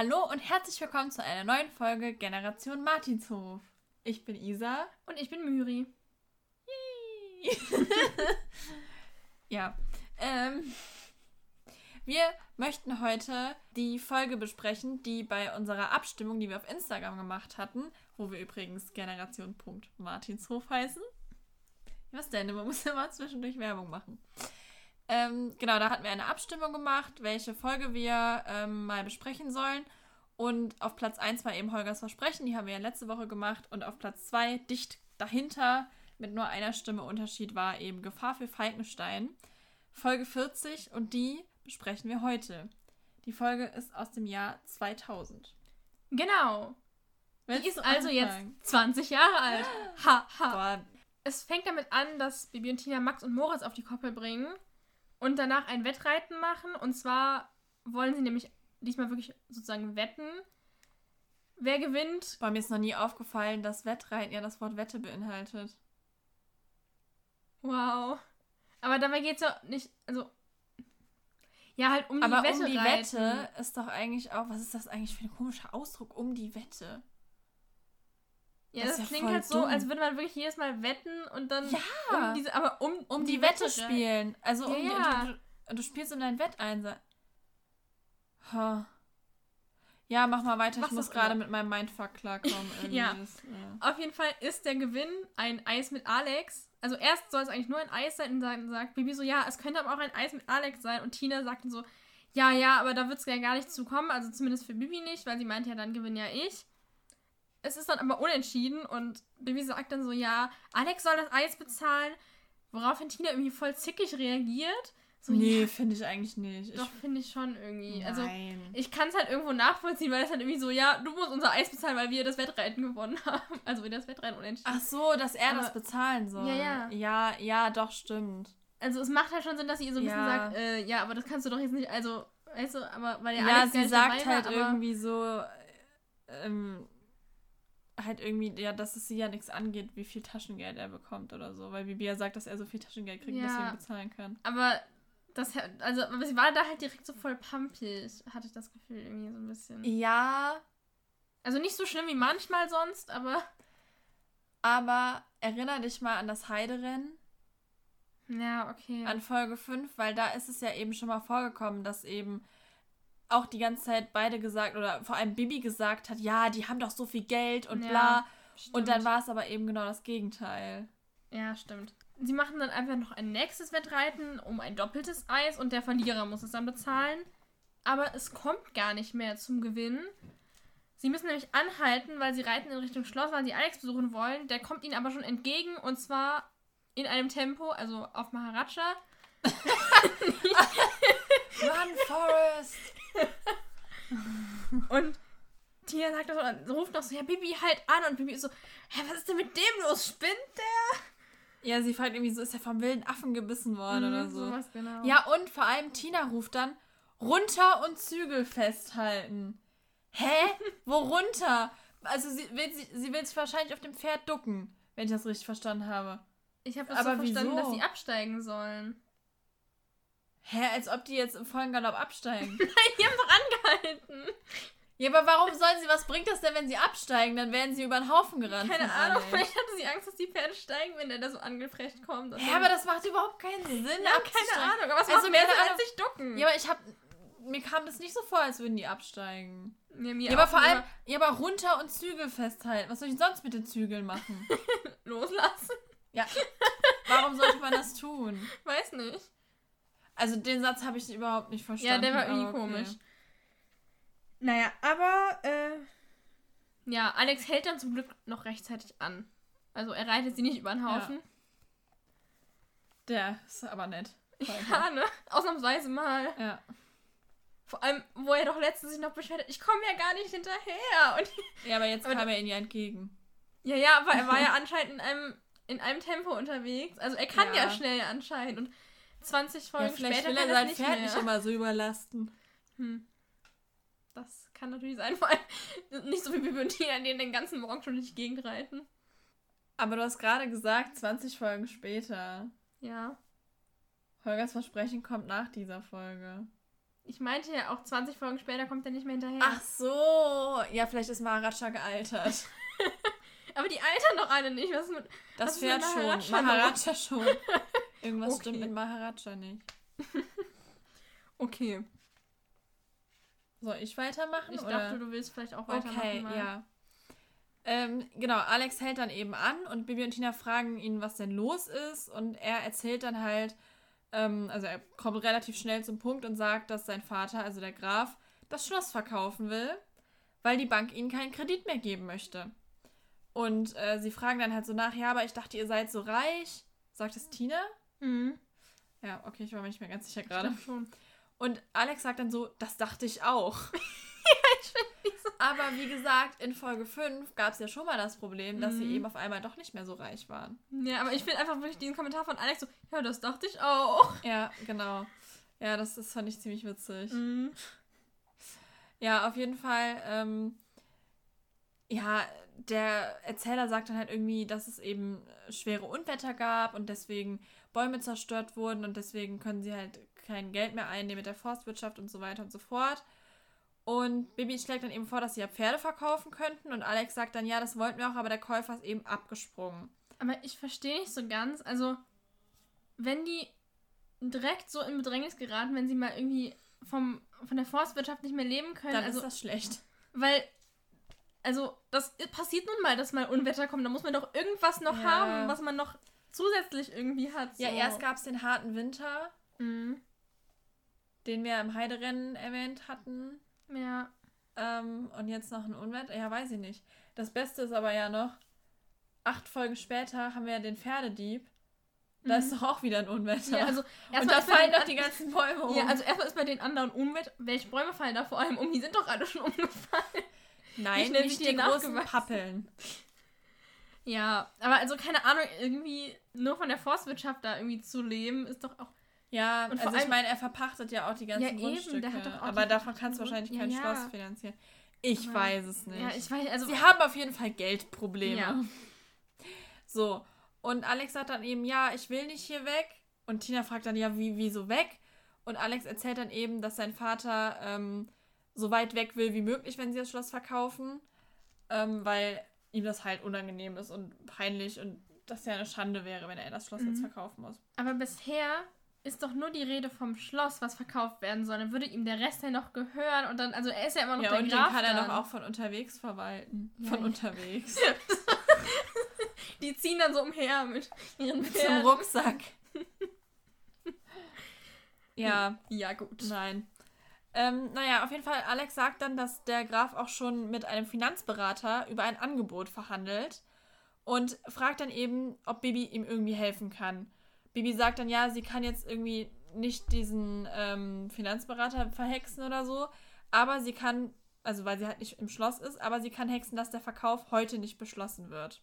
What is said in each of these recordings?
Hallo und herzlich willkommen zu einer neuen Folge Generation Martinshof. Ich bin Isa. Und ich bin Myri. ja. Ähm, wir möchten heute die Folge besprechen, die bei unserer Abstimmung, die wir auf Instagram gemacht hatten, wo wir übrigens Generation.martinshof heißen. Was denn? Man muss immer zwischendurch Werbung machen. Ähm, genau, da hatten wir eine Abstimmung gemacht, welche Folge wir ähm, mal besprechen sollen. Und auf Platz 1 war eben Holgers Versprechen, die haben wir ja letzte Woche gemacht. Und auf Platz 2, dicht dahinter, mit nur einer Stimme Unterschied, war eben Gefahr für Falkenstein. Folge 40 und die besprechen wir heute. Die Folge ist aus dem Jahr 2000. Genau. Willst die ist also jetzt 20 Jahre alt. Ha, ha. Boah. Es fängt damit an, dass Bibi und Tina Max und Moritz auf die Koppel bringen und danach ein Wettreiten machen. Und zwar wollen sie nämlich diesmal wirklich sozusagen wetten. Wer gewinnt? Bei mir ist noch nie aufgefallen, dass Wettreiten ja das Wort Wette beinhaltet. Wow. Aber dabei geht es ja nicht, also. Ja, halt um Aber die Wette. Aber um die reiten. Wette ist doch eigentlich auch, was ist das eigentlich für ein komischer Ausdruck? Um die Wette. Ja, das, das ja klingt halt so, dumm. als würde man wirklich jedes Mal wetten und dann. Ja! Um diese, aber um, um die, die Wette, Wette spielen. Also um ja, die, du, du, spielst um dein Wetteinsatz. Huh. Ja, mach mal weiter. Was ich muss gerade mit meinem Mindfuck klarkommen. ja. Ja. Auf jeden Fall ist der Gewinn ein Eis mit Alex. Also erst soll es eigentlich nur ein Eis sein und dann sagt Bibi so, ja, es könnte aber auch ein Eis mit Alex sein. Und Tina sagt dann so, ja, ja, aber da wird es ja gar nicht zu kommen. Also zumindest für Bibi nicht, weil sie meint ja, dann gewinne ja ich. Es ist dann aber unentschieden und Bibi sagt dann so, ja, Alex soll das Eis bezahlen. Woraufhin Tina irgendwie voll zickig reagiert. So, nee, ja, finde ich eigentlich nicht. Doch, finde ich schon irgendwie. Also, Nein. Also, ich kann es halt irgendwo nachvollziehen, weil es halt irgendwie so, ja, du musst unser Eis bezahlen, weil wir das Wettreiten gewonnen haben. Also, wir das Wettreiten unentschieden. Ach so, dass er Aber, das bezahlen soll. Ja, ja. Ja, ja, doch, stimmt. Also, es macht halt schon Sinn, dass sie ihr so ein ja. bisschen sagt, äh, ja, aber das kannst du doch jetzt nicht, also, weißt du, aber weil der Ja, Alex sie sagt halt war, irgendwie so, ähm, halt irgendwie, ja, dass es sie ja nichts angeht, wie viel Taschengeld er bekommt oder so, weil Bibi ja sagt, dass er so viel Taschengeld kriegt, ja, deswegen bezahlen kann. Aber das, also, sie war da halt direkt so voll pumpig, hatte ich das Gefühl, irgendwie so ein bisschen. Ja. Also nicht so schlimm wie manchmal sonst, aber. Aber erinnere dich mal an das Heiderennen. Ja, okay. An Folge 5, weil da ist es ja eben schon mal vorgekommen, dass eben auch die ganze Zeit beide gesagt oder vor allem Bibi gesagt hat, ja, die haben doch so viel Geld und ja, bla. Stimmt. Und dann war es aber eben genau das Gegenteil. Ja, stimmt. Sie machen dann einfach noch ein nächstes Wettreiten um ein doppeltes Eis und der Verlierer muss es dann bezahlen. Aber es kommt gar nicht mehr zum Gewinn. Sie müssen nämlich anhalten, weil sie reiten in Richtung Schloss, weil sie Alex besuchen wollen. Der kommt ihnen aber schon entgegen und zwar in einem Tempo, also auf Maharaja. Run, Forest! und Tia sagt das, ruft noch so, ja, Bibi, halt an. Und Bibi ist so, hä, was ist denn mit dem los? Spinnt der? Ja, sie fragt irgendwie so, ist er vom wilden Affen gebissen worden mhm, oder so. Genau. Ja, und vor allem Tina ruft dann, runter und Zügel festhalten. Hä? Wo runter? Also sie will, sie, sie will sich wahrscheinlich auf dem Pferd ducken, wenn ich das richtig verstanden habe. Ich habe das Aber so verstanden, wieso? dass sie absteigen sollen. Hä, als ob die jetzt im vollen Galopp absteigen. Nein, die haben doch angehalten. Ja, aber warum sollen sie, was bringt das denn, wenn sie absteigen? Dann werden sie über den Haufen gerannt. Keine Ahnung, vielleicht hatte sie Angst, dass die Pferde steigen, wenn der da so angefrecht kommt. Ja, aber das macht überhaupt keinen Sinn. Ja, keine Ahnung, aber was also macht mehr als sich ducken? Ja, aber ich hab, mir kam das nicht so vor, als würden die absteigen. Ja, mir ja aber vor allem, ja, aber runter und Zügel festhalten. Was soll ich sonst mit den Zügeln machen? Loslassen. Ja. Warum sollte man das tun? Weiß nicht. Also den Satz habe ich überhaupt nicht verstanden. Ja, der war irgendwie okay. komisch. Naja, aber äh, ja, Alex hält dann zum Glück noch rechtzeitig an. Also er reitet sie nicht über den Haufen. Ja. Der ist aber nett. Ja, ne? Ausnahmsweise mal. Ja. Vor allem, wo er doch letztens sich noch beschwert hat, ich komme ja gar nicht hinterher. Und ja, aber jetzt aber kam er ihnen ja entgegen. Ja, ja, aber er war ja anscheinend in einem, in einem Tempo unterwegs. Also er kann ja, ja schnell anscheinend. Und 20 Folgen ja, vielleicht später will er sein Pferd nicht immer so überlasten. Hm. Das kann natürlich sein, vor allem nicht so wie und Tina, die den ganzen Morgen schon durch die Gegend reiten. Aber du hast gerade gesagt, 20 Folgen später. Ja. Holgers Versprechen kommt nach dieser Folge. Ich meinte ja auch 20 Folgen später kommt er nicht mehr hinterher. Ach so. Ja, vielleicht ist Maharaja gealtert. Aber die altern doch alle nicht. Was mit, Das was Pferd schon. Maharaja schon. Irgendwas Okay. stimmt mit Maharaja nicht. Okay. Soll ich weitermachen? Ich oder? dachte, du willst vielleicht auch weitermachen. Okay, mal. ja. Ähm, genau, Alex hält dann eben an und Bibi und Tina fragen ihn, was denn los ist. Und er erzählt dann halt, ähm, also er kommt relativ schnell zum Punkt und sagt, dass sein Vater, also der Graf, das Schloss verkaufen will, weil die Bank ihnen keinen Kredit mehr geben möchte. Und äh, sie fragen dann halt so nach, ja, aber ich dachte, ihr seid so reich. Sagt es Tina? Mhm. Ja, okay, ich war mir nicht mehr ganz sicher Ich gerade. Und Alex sagt dann so, das dachte ich auch. Nicht so. Aber wie gesagt, in Folge 5 gab es ja schon mal das Problem, dass sie Mhm. eben auf einmal doch nicht mehr so reich waren. Ja, aber ich finde einfach wirklich diesen Kommentar von Alex so, ja, das dachte ich auch. Ja, genau. Ja, das, das fand ich ziemlich witzig. Mhm. Ja, auf jeden Fall. Ähm, ja, der Erzähler sagt dann halt irgendwie, dass es eben schwere Unwetter gab und deswegen Bäume zerstört wurden und deswegen können sie halt kein Geld mehr einnehmen mit der Forstwirtschaft und so weiter und so fort. Und Bibi schlägt dann eben vor, dass sie ja Pferde verkaufen könnten und Alex sagt dann, ja, das wollten wir auch, aber der Käufer ist eben abgesprungen. Aber ich verstehe nicht so ganz, also, wenn die direkt so in Bedrängnis geraten, wenn sie mal irgendwie vom, von der Forstwirtschaft nicht mehr leben können, Dann also, ist das schlecht. weil, also, das passiert nun mal, dass mal Unwetter kommt, da muss man doch irgendwas noch Ja. haben, was man noch zusätzlich irgendwie hat. So. Ja, erst gab es den harten Winter, Mhm. den wir im Heiderennen erwähnt hatten. Ja. Ähm, und jetzt noch ein Unwetter? Ja, weiß ich nicht. Das Beste ist aber ja noch, acht Folgen später haben wir ja den Pferdedieb. Da Mhm. ist doch auch wieder ein Unwetter. Ja, also und da fallen doch die an- ganzen Bäume um. Ja, also erstmal ist bei den anderen Unwetter. Welche Bäume fallen da vor allem um? Die sind doch alle schon umgefallen. Nein, nicht die die großen? Pappeln. Ja, aber also keine Ahnung, irgendwie nur von der Forstwirtschaft da irgendwie zu leben, ist doch auch. Ja, Und also ich meine, er verpachtet ja auch die ganzen Ja, eben, Grundstücke. auch aber davon kannst du wahrscheinlich Ja, kein ja. Schloss finanzieren. Ich Aber- weiß es nicht. Ja, ich weiß, also. Sie haben auf jeden Fall Geldprobleme. Ja. So. Und Alex sagt dann eben, ja, ich will nicht hier weg. Und Tina fragt dann, ja, wie, wieso weg? Und Alex erzählt dann eben, dass sein Vater ähm, so weit weg will wie möglich, wenn sie das Schloss verkaufen. Ähm, weil ihm das halt unangenehm ist und peinlich und das ja eine Schande wäre, wenn er das Schloss jetzt Mhm. verkaufen muss. Aber bisher ist doch nur die Rede vom Schloss, was verkauft werden soll. Dann würde ihm der Rest ja noch gehören und dann, also er ist ja immer noch Ja, der und Graf den kann er dann. doch auch von unterwegs verwalten. Ja, von ja. unterwegs. Die ziehen dann so umher mit ihren Mit zum Pferden. Rucksack. ja, Ja, gut. nein. Ähm, naja, auf jeden Fall, Alex sagt dann, dass der Graf auch schon mit einem Finanzberater über ein Angebot verhandelt und fragt dann eben, ob Bibi ihm irgendwie helfen kann. Bibi sagt dann, ja, sie kann jetzt irgendwie nicht diesen ähm, Finanzberater verhexen oder so, aber sie kann, also weil sie halt nicht im Schloss ist, aber sie kann hexen, dass der Verkauf heute nicht beschlossen wird.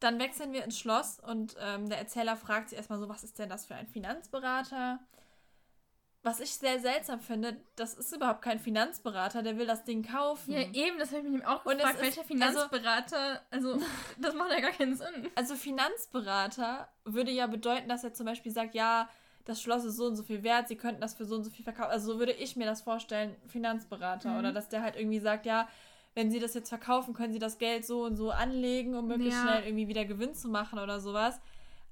Dann wechseln wir ins Schloss und ähm, der Erzähler fragt sich erstmal so, was ist denn das für ein Finanzberater? Was ich sehr seltsam finde, das ist überhaupt kein Finanzberater, der will das Ding kaufen. Ja, eben, das habe ich mich auch Und es gefragt. ist- Welcher Finanzberater, also, das macht ja gar keinen Sinn. Also Finanzberater würde ja bedeuten, dass er zum Beispiel sagt, ja, das Schloss ist so und so viel wert, sie könnten das für so und so viel verkaufen. Also so würde ich mir das vorstellen, Finanzberater. Mhm. Oder dass der halt irgendwie sagt, ja, wenn sie das jetzt verkaufen, können sie das Geld so und so anlegen, um möglichst Ja. schnell irgendwie wieder Gewinn zu machen oder sowas.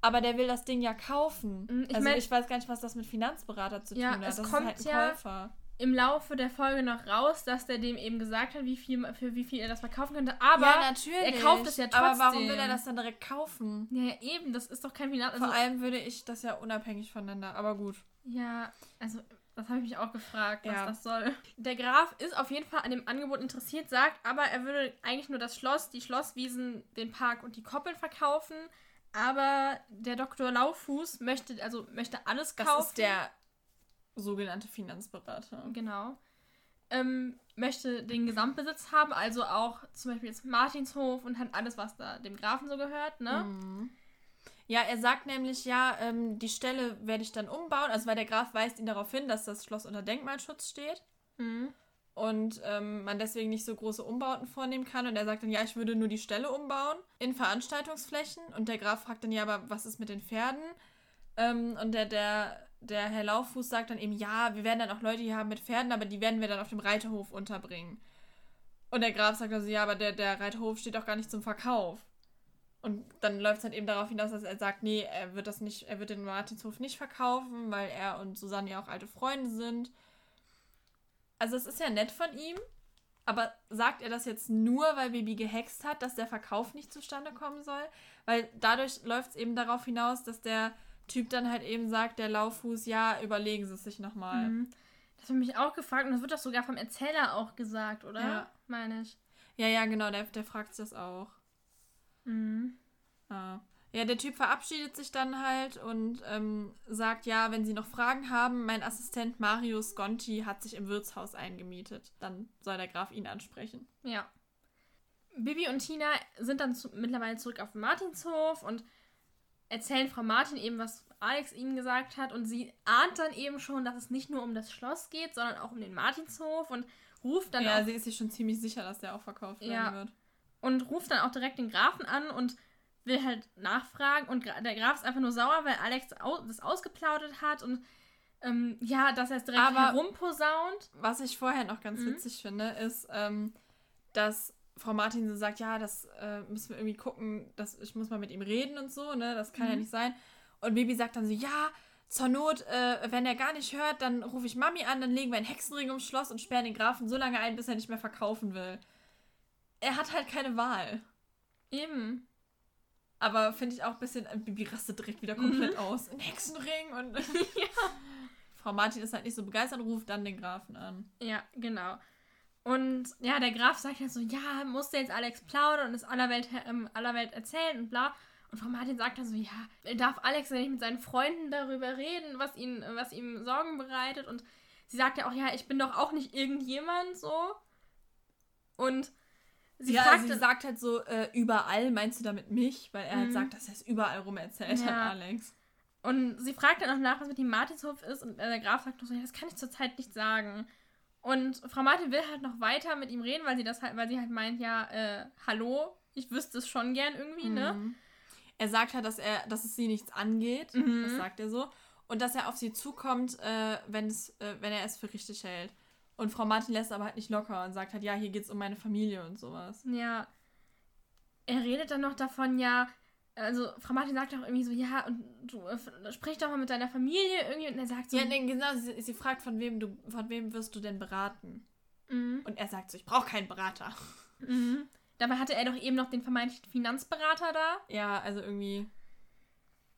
Aber der will das Ding ja kaufen. Mhm, ich also mein- ich weiß gar nicht, was das mit Finanzberater zu Ja, tun hat. es das kommt halt ja- Käufer. Im Laufe der Folge noch raus, dass der dem eben gesagt hat, wie viel, für wie viel er das verkaufen könnte. Aber, ja, natürlich. er kauft es ja Aber warum trotzdem. will er das dann direkt kaufen? ja, ja, eben, das ist doch kein Finanz... Also, Vor allem würde ich das ja unabhängig voneinander. Aber gut. ja, also, das habe ich mich auch gefragt, was Ja. das soll. Der Graf ist auf jeden Fall an dem Angebot interessiert, sagt aber, er würde eigentlich nur das Schloss, die Schlosswiesen, den Park und die Koppeln verkaufen. Aber der Dr. Laufuß möchte, also möchte alles Das kaufen. ist der sogenannte Finanzberater. Genau. Ähm, möchte den Gesamtbesitz haben, also auch zum Beispiel jetzt Martinshof und hat alles, was da dem Grafen so gehört, ne? Mhm. Ja, er sagt nämlich, ja, ähm, die Stelle werde ich dann umbauen. Also, weil der Graf weist ihn darauf hin, dass das Schloss unter Denkmalschutz steht Mhm. Und ähm, man deswegen nicht so große Umbauten vornehmen kann. Und er sagt dann, ja, ich würde nur die Stelle umbauen in Veranstaltungsflächen. Und der Graf fragt dann, ja, aber was ist mit den Pferden? Ähm, und der, der der Herr Lauffuß sagt dann eben, ja, wir werden dann auch Leute hier haben mit Pferden, aber die werden wir dann auf dem Reiterhof unterbringen. Und der Graf sagt also, ja, aber der, der Reiterhof steht auch gar nicht zum Verkauf. Und dann läuft es halt eben darauf hinaus, dass er sagt, nee, er wird das nicht, er wird den Martinshof nicht verkaufen, weil er und Susanne ja auch alte Freunde sind. Also es ist ja nett von ihm, aber sagt er das jetzt nur, weil Bibi gehext hat, dass der Verkauf nicht zustande kommen soll? Weil dadurch läuft es eben darauf hinaus, dass der Typ dann halt eben sagt, der Lauffuß, ja, überlegen Sie es sich nochmal. Mhm. Das habe ich mich auch gefragt und das wird doch sogar vom Erzähler auch gesagt, oder? Ja. Meine ich. Ja, ja, genau, der, der fragt das auch. Mhm. Ja. Ja, der Typ verabschiedet sich dann halt und ähm, sagt, ja, wenn Sie noch Fragen haben, mein Assistent Marius Gonti hat sich im Wirtshaus eingemietet. Dann soll der Graf ihn ansprechen. Ja. Bibi und Tina sind dann zu, mittlerweile zurück auf Martinshof und erzählen Frau Martin eben, was Alex ihnen gesagt hat. Und sie ahnt dann eben schon, dass es nicht nur um das Schloss geht, sondern auch um den Martinshof und ruft dann ja, auch, sie ist sich schon ziemlich sicher, dass der auch verkauft werden Ja. wird. und ruft dann auch direkt den Grafen an und will halt nachfragen. Und der Graf ist einfach nur sauer, weil Alex das ausgeplaudert hat und ähm, ja, dass er es direkt Aber- herumposaunt. Was ich vorher noch ganz Mhm. witzig finde, ist, ähm, dass Frau Martin so sagt, ja, das äh, müssen wir irgendwie gucken, dass ich muss mal mit ihm reden und so, ne? Das kann ja Mhm. nicht sein. Und Baby sagt dann so, ja, zur Not, äh, wenn er gar nicht hört, dann rufe ich Mami an, dann legen wir einen Hexenring ums Schloss und sperren den Grafen so lange ein, bis er nicht mehr verkaufen will. Er hat halt keine Wahl. Eben. Aber finde ich auch ein bisschen, äh, Bibi rastet direkt wieder komplett aus. Ein Hexenring und. Frau Martin ist halt nicht so begeistert, ruft dann den Grafen an. Ja, genau. Und ja, der Graf sagt dann so, ja, musste jetzt Alex plaudern und es aller Welt, ähm, aller Welt erzählen und bla. Und Frau Martin sagt dann so, ja, darf Alex denn nicht mit seinen Freunden darüber reden, was, ihn, was ihm Sorgen bereitet? Und sie sagt ja auch, ja, ich bin doch auch nicht irgendjemand so. Und sie ja, fragt sie sagt halt so, äh, überall, meinst du damit mich? Weil er halt Mhm. sagt, dass er es überall rum erzählt Ja. hat, Alex. Und sie fragt dann auch nach, was mit dem Martinshof ist. Und der Graf sagt noch so, ja, das kann ich zurzeit nicht sagen. Und Frau Martin will halt noch weiter mit ihm reden, weil sie das halt, weil sie halt meint, ja, äh, hallo, ich wüsste es schon gern irgendwie, ne? Mhm. Er sagt halt, dass er, dass es sie nichts angeht. Mhm. Das sagt er so. Und dass er auf sie zukommt, äh, wenn, es, äh, wenn er es für richtig hält. Und Frau Martin lässt aber halt nicht locker und sagt halt, ja, hier geht's um meine Familie und sowas. Ja. Er redet dann noch davon, ja, also Frau Martin sagt auch irgendwie so, ja, und du äh, sprich doch mal mit deiner Familie irgendwie. Und er sagt so, Ja, nee, genau, sie, sie fragt, von wem du, von wem wirst du denn beraten? mhm, Und er sagt so, ich brauche keinen Berater. mhm. Dabei hatte er doch eben noch den vermeintlichen Finanzberater da. Ja, also irgendwie.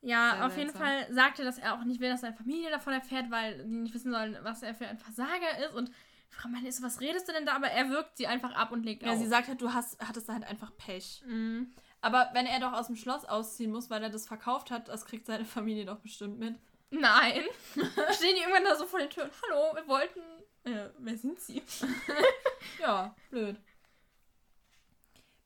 Ja, Sehr auf jeden seltsam. Fall sagte, dass er auch nicht will, dass seine Familie davon erfährt, weil die nicht wissen sollen, was er für ein Versager ist. Und Frau Martin ist was redest du denn da? Aber er wirkt sie einfach ab und legt Ja, auf. sie sagt halt, du hast, hattest da halt einfach Pech. Mhm. Aber wenn er doch aus dem Schloss ausziehen muss, weil er das verkauft hat, das kriegt seine Familie doch bestimmt mit. Nein. Stehen die irgendwann da so vor den Türen. Hallo, wir wollten. Äh, wer sind sie? Ja, blöd.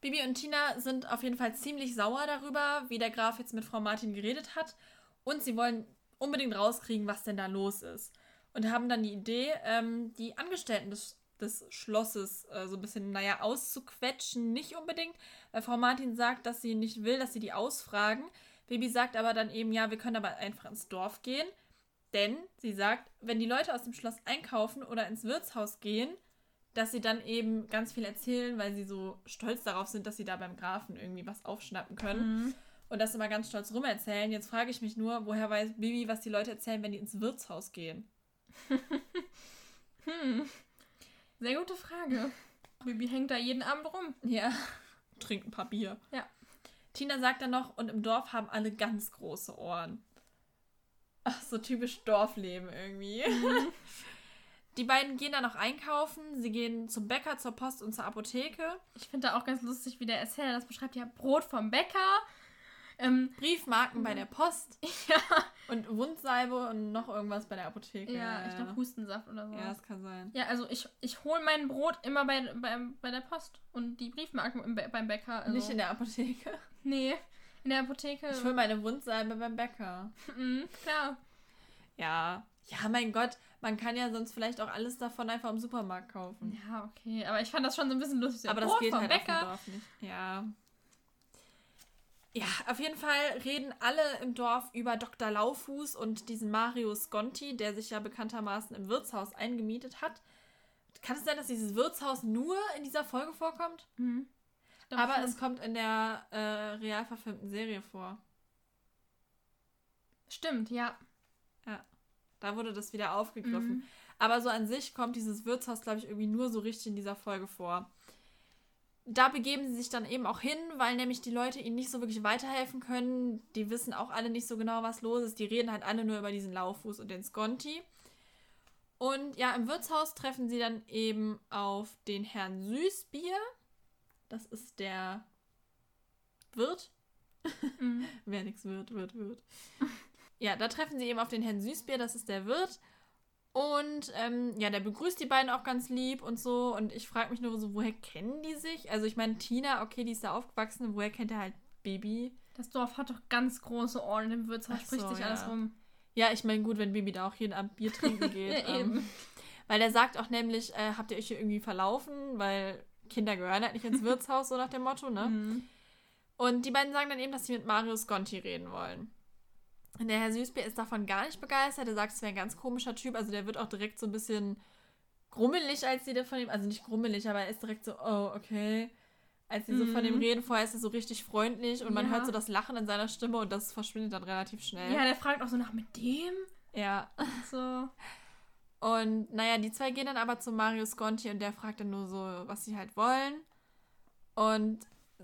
Bibi und Tina sind auf jeden Fall ziemlich sauer darüber, wie der Graf jetzt mit Frau Martin geredet hat. Und sie wollen unbedingt rauskriegen, was denn da los ist. Und haben dann die Idee, ähm, die Angestellten des, des Schlosses äh, so ein bisschen, naja, auszuquetschen. Nicht unbedingt, weil Frau Martin sagt, dass sie nicht will, dass sie die ausfragen. Bibi sagt aber dann eben, ja, wir können aber einfach ins Dorf gehen. Denn sie sagt, wenn die Leute aus dem Schloss einkaufen oder ins Wirtshaus gehen, dass sie dann eben ganz viel erzählen, weil sie so stolz darauf sind, dass sie da beim Grafen irgendwie was aufschnappen können. Mhm. Und das immer ganz stolz rumerzählen. Jetzt frage ich mich nur, woher weiß Bibi, was die Leute erzählen, wenn die ins Wirtshaus gehen? Hm. Sehr gute Frage. Bibi hängt da jeden Abend rum. Ja. Trinkt ein paar Bier. Ja. Tina sagt dann noch, und im Dorf haben alle ganz große Ohren. Ach, so typisch Dorfleben irgendwie. Die beiden gehen dann noch einkaufen. Sie gehen zum Bäcker, zur Post und zur Apotheke. Ich finde da auch ganz lustig, wie der Erzähler das beschreibt. Ja, Brot vom Bäcker. Ähm, Briefmarken bei der Post ja, und Wundsalbe und noch irgendwas bei der Apotheke. ja, ich glaube Hustensaft oder so. Ja, das kann sein. Ja, also ich, ich hole mein Brot immer bei, bei, bei der Post und die Briefmarken im, beim Bäcker. Also, Nicht in der Apotheke. Nee, in der Apotheke. Ich hole meine Wundsalbe beim Bäcker. Mhm, klar. Ja. Ja, mein Gott, man kann ja sonst vielleicht auch alles davon einfach im Supermarkt kaufen. Ja, okay. Aber ich fand das schon so ein bisschen lustig. Aber das Brot geht vom halt auf dem Bäcker. Dorf nicht. Ja. Ja, auf jeden Fall reden alle im Dorf über Dr. Lauffuß und diesen Mario Sconti, der sich ja bekanntermaßen im Wirtshaus eingemietet hat. Kann es sein, dass dieses Wirtshaus nur in dieser Folge vorkommt? Mhm. Aber schon. es kommt in der äh, real verfilmten Serie vor. Stimmt, ja. Da wurde das wieder aufgegriffen. Mhm. Aber so an sich kommt dieses Wirtshaus, glaube ich, irgendwie nur so richtig in dieser Folge vor. Da begeben sie sich dann eben auch hin, weil nämlich die Leute ihnen nicht so wirklich weiterhelfen können. Die wissen auch alle nicht so genau, was los ist. Die reden halt alle nur über diesen Lauffuß und den Sconti. Und ja, im Wirtshaus treffen sie dann eben auf den Herrn Süßbier. Das ist der Wirt. Mhm. Wer nichts wird, wird, wird. ja, da treffen sie eben auf den Herrn Süßbier, das ist der Wirt. Und ähm, ja, der begrüßt die beiden auch ganz lieb und so. Und ich frage mich nur so, woher kennen die sich? Also ich meine, Tina, okay, die ist da aufgewachsen. Woher kennt er halt Bibi? Das Dorf hat doch ganz große Ohren im Wirtshaus, Ach spricht so, sich ja. alles rum. Ja, ich meine, gut, wenn Bibi da auch jeden Abend Bier trinken geht. Ja, ähm, weil der sagt auch nämlich, äh, habt ihr euch hier irgendwie verlaufen? Weil Kinder gehören halt nicht ins Wirtshaus, so nach dem Motto, ne? Mhm. Und die beiden sagen dann eben, dass sie mit Mario Sconti reden wollen. Und der Herr Süßbier ist davon gar nicht begeistert. Er sagt, es wäre ein ganz komischer Typ. Also der wird auch direkt so ein bisschen grummelig, als sie da von ihm, also nicht grummelig, aber er ist direkt so, oh, okay. Als sie so von ihm Mhm. reden, vorher ist er so richtig freundlich und man Ja. hört so das Lachen in seiner Stimme und das verschwindet dann relativ schnell. Ja, der fragt auch so nach mit dem. ja. So. Und naja, die zwei gehen dann aber zu Mario Sconti und der fragt dann nur so, was sie halt wollen. Und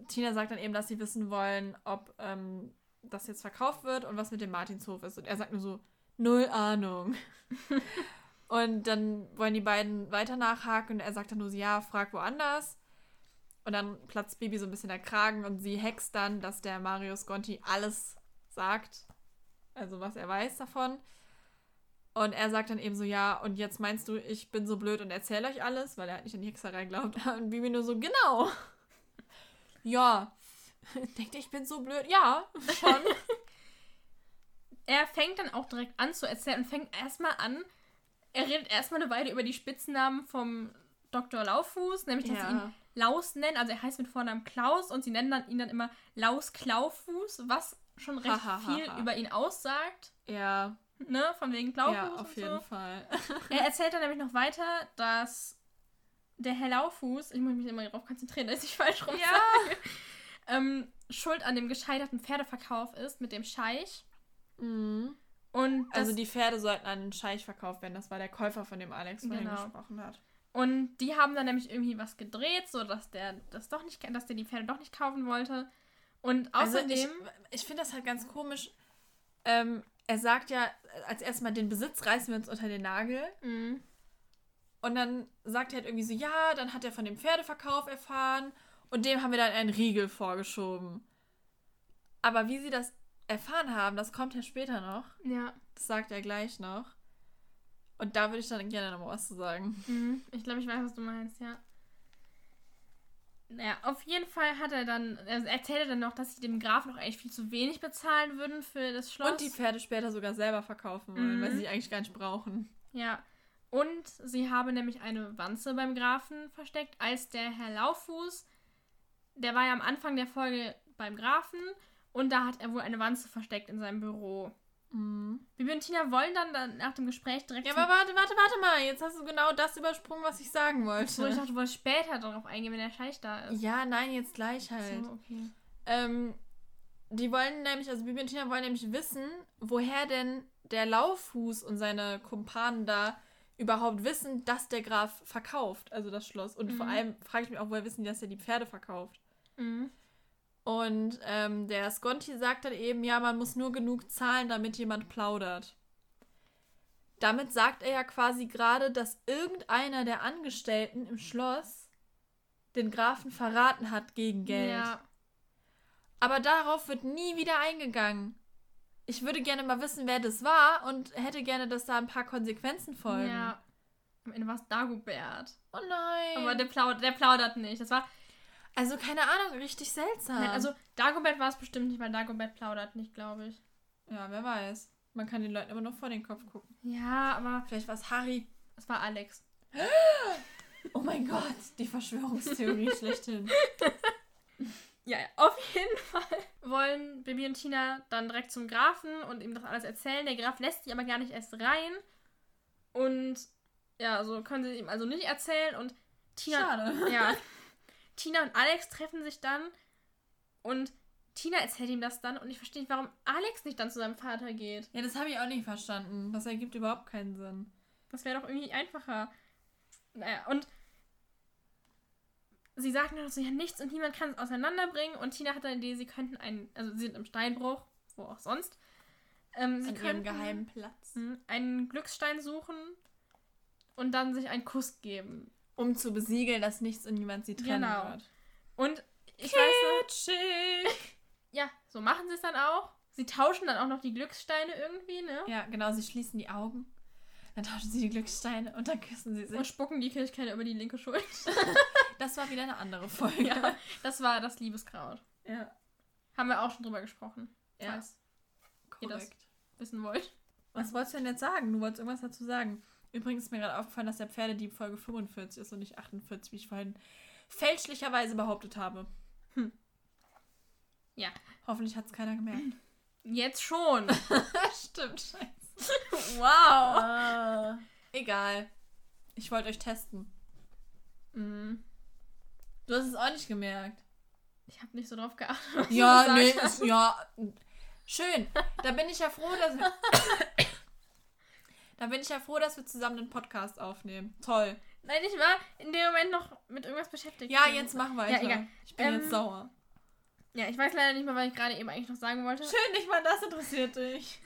Tina sagt dann eben, dass sie wissen wollen, ob ähm, das jetzt verkauft wird und was mit dem Martinshof ist. Und er sagt nur so, null Ahnung. und dann wollen die beiden weiter nachhaken und er sagt dann nur so, ja, frag woanders. Und dann platzt Bibi so ein bisschen der Kragen und sie hext dann, dass der Mario Sconti alles sagt. Also was er weiß davon. Und er sagt dann eben so, ja, und jetzt meinst du, ich bin so blöd und erzähle euch alles, weil er halt nicht an die Hexerei glaubt. Und Bibi nur so, genau. Ja. Denkt ich bin so blöd? Ja, schon. Er fängt dann auch direkt an zu erzählen und fängt erstmal an. Er redet erstmal eine Weile über die Spitznamen vom Dr. Lauffuß, nämlich dass sie ihn Laus nennen. Also er heißt mit Vornamen Klaus und sie nennen dann, ihn dann immer Laus Klaufuß, was schon recht Ha, ha, ha, viel über ihn aussagt. Ja, Ne, von wegen Klaufuß ja, auf so. jeden Fall. Er erzählt dann nämlich noch weiter, dass der Herr Lauffuß, ich muss mich immer darauf konzentrieren, dass ich falsch rum Ja. sage, ähm, schuld an dem gescheiterten Pferdeverkauf ist mit dem Scheich. Mhm. Und Also die Pferde sollten an den Scheich verkauft werden. Das war der Käufer, von dem Alex vorhin Genau. gesprochen hat. und die haben dann nämlich irgendwie was gedreht, so dass der das doch nicht, dass der die Pferde doch nicht kaufen wollte. Und Also außerdem, ich, ich finde das halt ganz komisch. Ähm, er sagt ja als erstmal, den Besitz reißen wir uns unter den Nagel. Mhm. Und dann sagt er halt irgendwie so, ja, dann hat er von dem Pferdeverkauf erfahren und dem haben wir dann einen Riegel vorgeschoben. Aber wie sie das erfahren haben, das kommt ja später noch. ja, Das sagt er gleich noch. Und da würde ich dann gerne noch mal was zu sagen. mhm. ich glaube, ich weiß, was du meinst, ja. Naja, auf jeden Fall hat er dann, also erzählt er dann noch, dass sie dem Graf noch eigentlich viel zu wenig bezahlen würden für das Schloss. Und die Pferde später sogar selber verkaufen wollen, Mhm. weil sie die eigentlich gar nicht brauchen. Ja. Und sie habe nämlich eine Wanze beim Grafen versteckt, als der Herr Lauffuß, der war ja am Anfang der Folge beim Grafen und da hat er wohl eine Wanze versteckt in seinem Büro. Bibi und Tina wollen dann, dann nach dem Gespräch direkt Ja, aber warte, warte, warte mal. Jetzt hast du genau das übersprungen, was ich sagen wollte. so, ich dachte, du wolltest später darauf eingehen, wenn der Scheich da ist. ja, nein, jetzt gleich halt. So, okay. Ähm, die wollen nämlich, also Bibi und Tina wollen nämlich wissen, woher denn der Lauffuß und seine Kumpanen da überhaupt wissen, dass der Graf verkauft, also das Schloss. Und vor Mhm. allem frage ich mich auch, woher wissen die, dass er die Pferde verkauft. Mhm. Und ähm, der Sconti sagt dann eben, ja, man muss nur genug zahlen, damit jemand plaudert. Damit sagt er ja quasi gerade, dass irgendeiner der Angestellten im Schloss den Grafen verraten hat gegen Geld. Ja. Aber darauf wird nie wieder eingegangen. Ich würde gerne mal wissen, wer das war und hätte gerne, dass da ein paar Konsequenzen folgen. ja. Am Ende war es Dagobert. Oh nein. Aber der, plaudert, der plaudert nicht. Das war, also keine Ahnung, richtig seltsam. nein, also Dagobert war es bestimmt nicht, weil Dagobert plaudert nicht, glaube ich. ja, wer weiß. Man kann den Leuten immer noch vor den Kopf gucken. Ja, aber Vielleicht war es Harry. es war Alex. Oh mein Gott, die Verschwörungstheorie schlechthin. Ja, auf jeden Fall wollen Bibi und Tina dann direkt zum Grafen und ihm das alles erzählen. Der Graf lässt sie aber gar nicht erst rein. Und ja, so können sie ihm also nicht erzählen. Und Tina, Schade. ja, Tina und Alex treffen sich dann und Tina erzählt ihm das dann und ich verstehe nicht, warum Alex nicht dann zu seinem Vater geht. Ja, das habe ich auch nicht verstanden. Das ergibt überhaupt keinen Sinn. Das wäre doch irgendwie einfacher. Naja, und sie sagen dann so, ja, nichts und niemand kann es auseinanderbringen. Und Tina hat dann die Idee, sie könnten einen, also sie sind im Steinbruch, wo auch sonst. Ähm, sie An ihrem könnten geheimen Platz. hm, einen Glücksstein suchen und dann sich einen Kuss geben. Um zu besiegeln, dass nichts und niemand sie trennen Genau. wird. Und ich weiß nicht, Kitschig. ja, so machen sie es dann auch. Sie tauschen dann auch noch die Glückssteine irgendwie, ne? Ja, genau, sie schließen die Augen. Dann tauschen sie die Glückssteine und dann küssen sie sich. Und spucken die Kirchkerne über die linke Schulter. Das war wieder eine andere Folge. ja, das war das Liebeskraut. ja. Haben wir auch schon drüber gesprochen. Ja. Falls ihr das korrekt. wissen wollt. Was wolltest du denn jetzt sagen? Du wolltest irgendwas dazu sagen. Übrigens ist mir gerade aufgefallen, dass der Pferdedieb Folge 45 ist und nicht 48, wie ich vorhin fälschlicherweise behauptet habe. Hm. Ja. Hoffentlich hat es keiner gemerkt. Jetzt schon. Stimmt, scheiße. wow. Ah, egal. Ich wollte euch testen. Mhm. Du hast es auch nicht gemerkt. Ich habe nicht so drauf geachtet. Ja, nee, ist, ja. Schön. Da bin ich ja froh, dass Da bin ich ja froh, dass wir zusammen den Podcast aufnehmen. Toll. Nein, ich war in dem Moment noch mit irgendwas beschäftigt. Ja, jetzt mach weiter. Ja, egal. Ich bin Ähm, jetzt sauer. Ja, ich weiß leider nicht mehr, was ich gerade eben eigentlich noch sagen wollte. Schön, nicht mal das interessiert dich.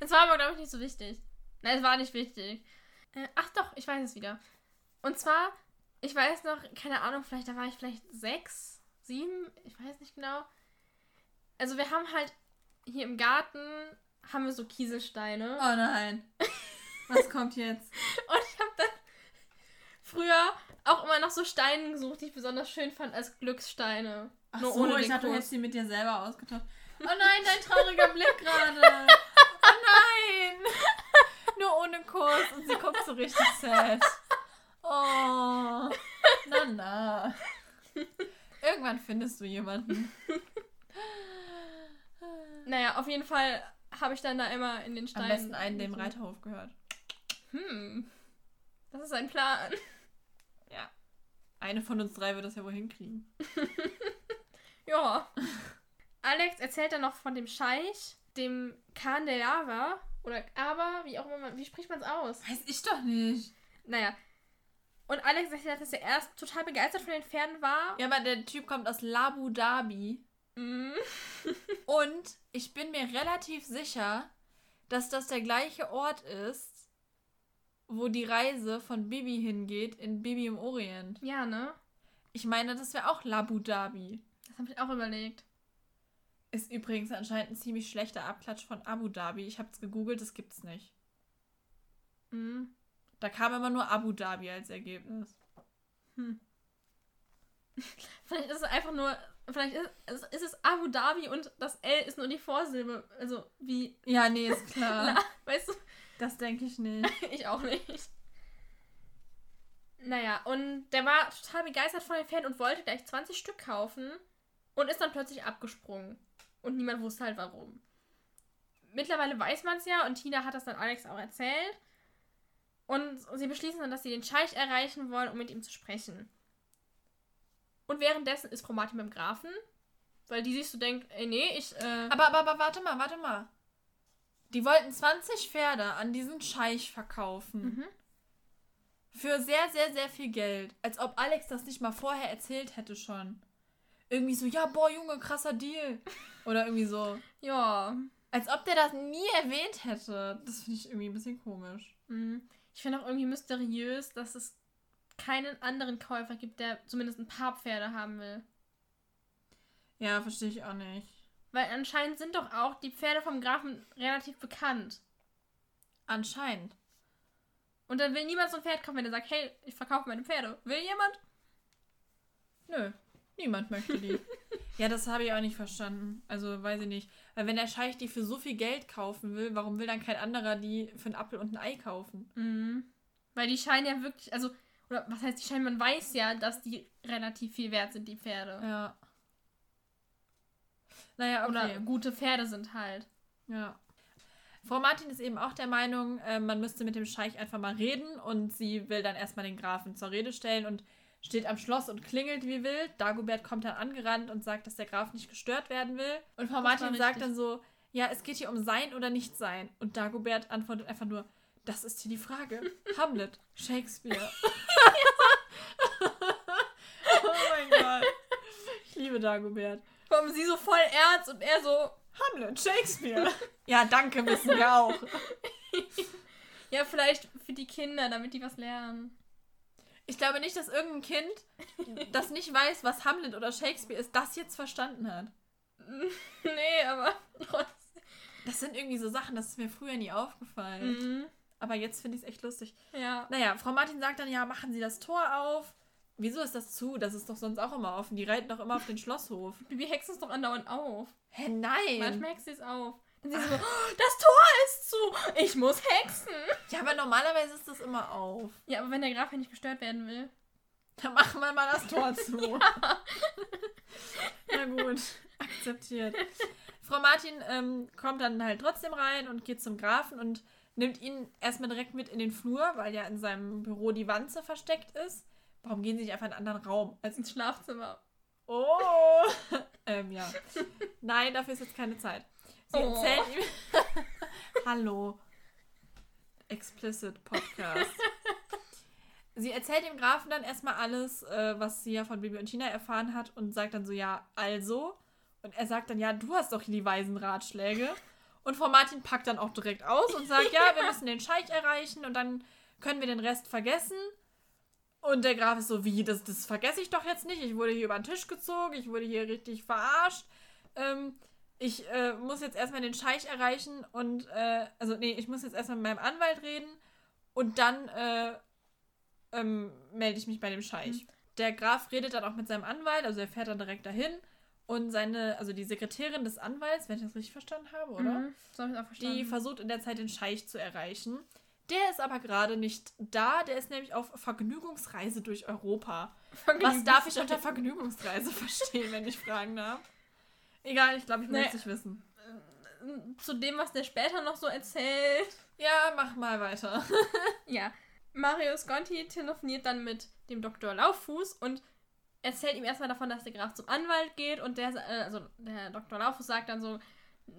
Es war aber, glaube ich, nicht so wichtig. Nein, es war nicht wichtig. Äh, ach doch, ich weiß es wieder. Und zwar, ich weiß noch, keine Ahnung, vielleicht, da war ich vielleicht sechs, sieben, ich weiß nicht genau. Also wir haben halt hier im Garten, haben wir so Kieselsteine. Oh nein. Was kommt jetzt? Und ich habe dann früher auch immer nach so Steinen gesucht, die ich besonders schön fand als Glückssteine. Ach Nur so, ohne ich dachte, du hättest sie mit dir selber ausgetauscht. Oh nein, dein trauriger Blick gerade. Oh nein. Nur ohne Kuss. Und sie guckt so richtig sad. Oh. Na, na. Irgendwann findest du jemanden. Naja, auf jeden Fall habe ich dann da immer in den Am Steinen. besten einen, dem. Reiterhof gehört. Hm. Das ist ein Plan. Ja. Eine von uns drei wird das ja wohl hinkriegen. Ja. Alex erzählt dann noch von dem Scheich, dem Khan der Lava. Oder aber, wie auch immer, man, wie spricht man es aus? Weiß ich doch nicht. Naja. Und Alex erzählt, dass er erst total begeistert von den Pferden war. Ja, aber der Typ kommt aus Labu Dhabi. Mhm. Und ich bin mir relativ sicher, dass das der gleiche Ort ist, wo die Reise von Bibi hingeht in Bibi im Orient. Ja, ne? Ich meine, das wäre auch Labu Dhabi. Das habe ich auch überlegt. Ist übrigens anscheinend ein ziemlich schlechter Abklatsch von Abu Dhabi. Ich habe es gegoogelt, das gibt's nicht. Mhm. Da kam immer nur Abu Dhabi als Ergebnis. Vielleicht ist es einfach nur. Vielleicht ist, ist, es Abu Dhabi und das L ist nur die Vorsilbe. Also wie. Ja, nee, ist klar. La, weißt du? das denke ich nicht. Ich auch nicht. Naja, und der war total begeistert von den Pferden und wollte gleich 20 Stück kaufen und ist dann plötzlich abgesprungen. Und niemand wusste halt warum. Mittlerweile weiß man es ja und Tina hat das dann Alex auch erzählt. Und sie beschließen dann, dass sie den Scheich erreichen wollen, um mit ihm zu sprechen. Und währenddessen ist Frau Martin beim Grafen, weil die sich so denkt, ey, nee, ich, äh, Aber, aber, aber warte mal, warte mal. Die wollten 20 Pferde an diesen Scheich verkaufen. Mhm. Für sehr, sehr, sehr viel Geld. Als ob Alex das nicht mal vorher erzählt hätte schon. Irgendwie so, ja, boah, Junge, krasser Deal. Oder irgendwie so. ja, Als ob der das nie erwähnt hätte. Das finde ich irgendwie ein bisschen komisch. Mhm. Ich finde auch irgendwie mysteriös, dass es keinen anderen Käufer gibt, der zumindest ein paar Pferde haben will. Ja, verstehe ich auch nicht. Weil anscheinend sind doch auch die Pferde vom Grafen relativ bekannt. Anscheinend. Und dann will niemand so ein Pferd kaufen, wenn er sagt, hey, ich verkaufe meine Pferde. Will jemand? Nö, niemand möchte die. ja, das habe ich auch nicht verstanden. Also, weiß ich nicht. Weil wenn der Scheich die für so viel Geld kaufen will, warum will dann kein anderer die für einen Apfel und ein Ei kaufen? Mhm. Weil die scheinen ja wirklich, also, oder was heißt die scheinen, man weiß ja, dass die relativ viel wert sind, die Pferde. Ja. Naja, okay. Oder gute Pferde sind halt. Ja. Frau Martin ist eben auch der Meinung, äh, man müsste mit dem Scheich einfach mal reden und sie will dann erstmal den Grafen zur Rede stellen und steht am Schloss und klingelt wie wild. Dagobert kommt dann angerannt und sagt, dass der Graf nicht gestört werden will. Und Frau Martin sagt dann so, ja, es geht hier um sein oder nicht sein. Und Dagobert antwortet einfach nur, das ist hier die Frage. Hamlet, Shakespeare. oh mein Gott. Ich liebe Dagobert. Allem sie so voll ernst und er so, Hamlet, Shakespeare. ja, danke, wissen wir auch. ja, vielleicht für die Kinder, damit die was lernen. Ich glaube nicht, dass irgendein Kind, das nicht weiß, was Hamlet oder Shakespeare ist, das jetzt verstanden hat. nee, aber trotzdem. Das sind irgendwie so Sachen, das ist mir früher nie aufgefallen. Mhm. Aber jetzt finde ich es echt lustig. Ja. Naja, Frau Martin sagt dann, ja, machen Sie das Tor auf. Wieso ist das zu? Das ist doch sonst auch immer offen. Die reiten doch immer auf den Schlosshof. Bibi hext es doch andauernd auf. Hä, nein. Manchmal hext sie es auf. Dann sie so, "Oh, das Tor ist zu. Ich muss hexen. Ja, aber normalerweise ist das immer auf. Ja, aber wenn der Graf ja nicht gestört werden will. Dann machen wir mal das Tor zu. Na gut, akzeptiert. Frau Martin ähm, kommt dann halt trotzdem rein und geht zum Grafen und nimmt ihn erstmal direkt mit in den Flur, weil ja in seinem Büro die Wanze versteckt ist. Warum gehen sie nicht einfach in einen anderen Raum? Als Ins Schlafzimmer. oh! ähm, ja. Nein, dafür ist jetzt keine Zeit. Sie Oh. erzählt ihm. Hallo. Explicit Podcast. Sie erzählt dem Grafen dann erstmal alles, äh, was sie ja von Bibi und Tina erfahren hat und sagt dann so, ja, also. Und er sagt dann, ja, du hast doch die weisen Ratschläge. Und Frau Martin packt dann auch direkt aus und sagt, ja, wir müssen den Scheich erreichen und dann können wir den Rest vergessen. Und der Graf ist so, wie, das, das vergesse ich doch jetzt nicht. Ich wurde hier über den Tisch gezogen, ich wurde hier richtig verarscht. Ähm, ich äh, muss jetzt erstmal den Scheich erreichen und, äh, also nee, ich muss jetzt erstmal mit meinem Anwalt reden und dann äh, ähm, melde ich mich bei dem Scheich. Der Graf redet dann auch mit seinem Anwalt, also er fährt dann direkt dahin und seine, also die Sekretärin des Anwalts, wenn ich das richtig verstanden habe, oder? Mhm. So habe ich auch verstanden. Die versucht in der Zeit den Scheich zu erreichen. Der ist aber gerade nicht da, der ist nämlich auf Vergnügungsreise durch Europa. Was darf ich unter Vergnügungsreise verstehen, wenn ich fragen darf? Egal, ich glaube, ich muss es nicht wissen. Zu dem, was der später noch so erzählt. Ja, mach mal weiter. Ja. Mario Sconti telefoniert dann mit dem Dr. Lauffuß und erzählt ihm erstmal davon, dass der Graf zum Anwalt geht und der, äh, also der Dr. Lauffuß sagt dann so,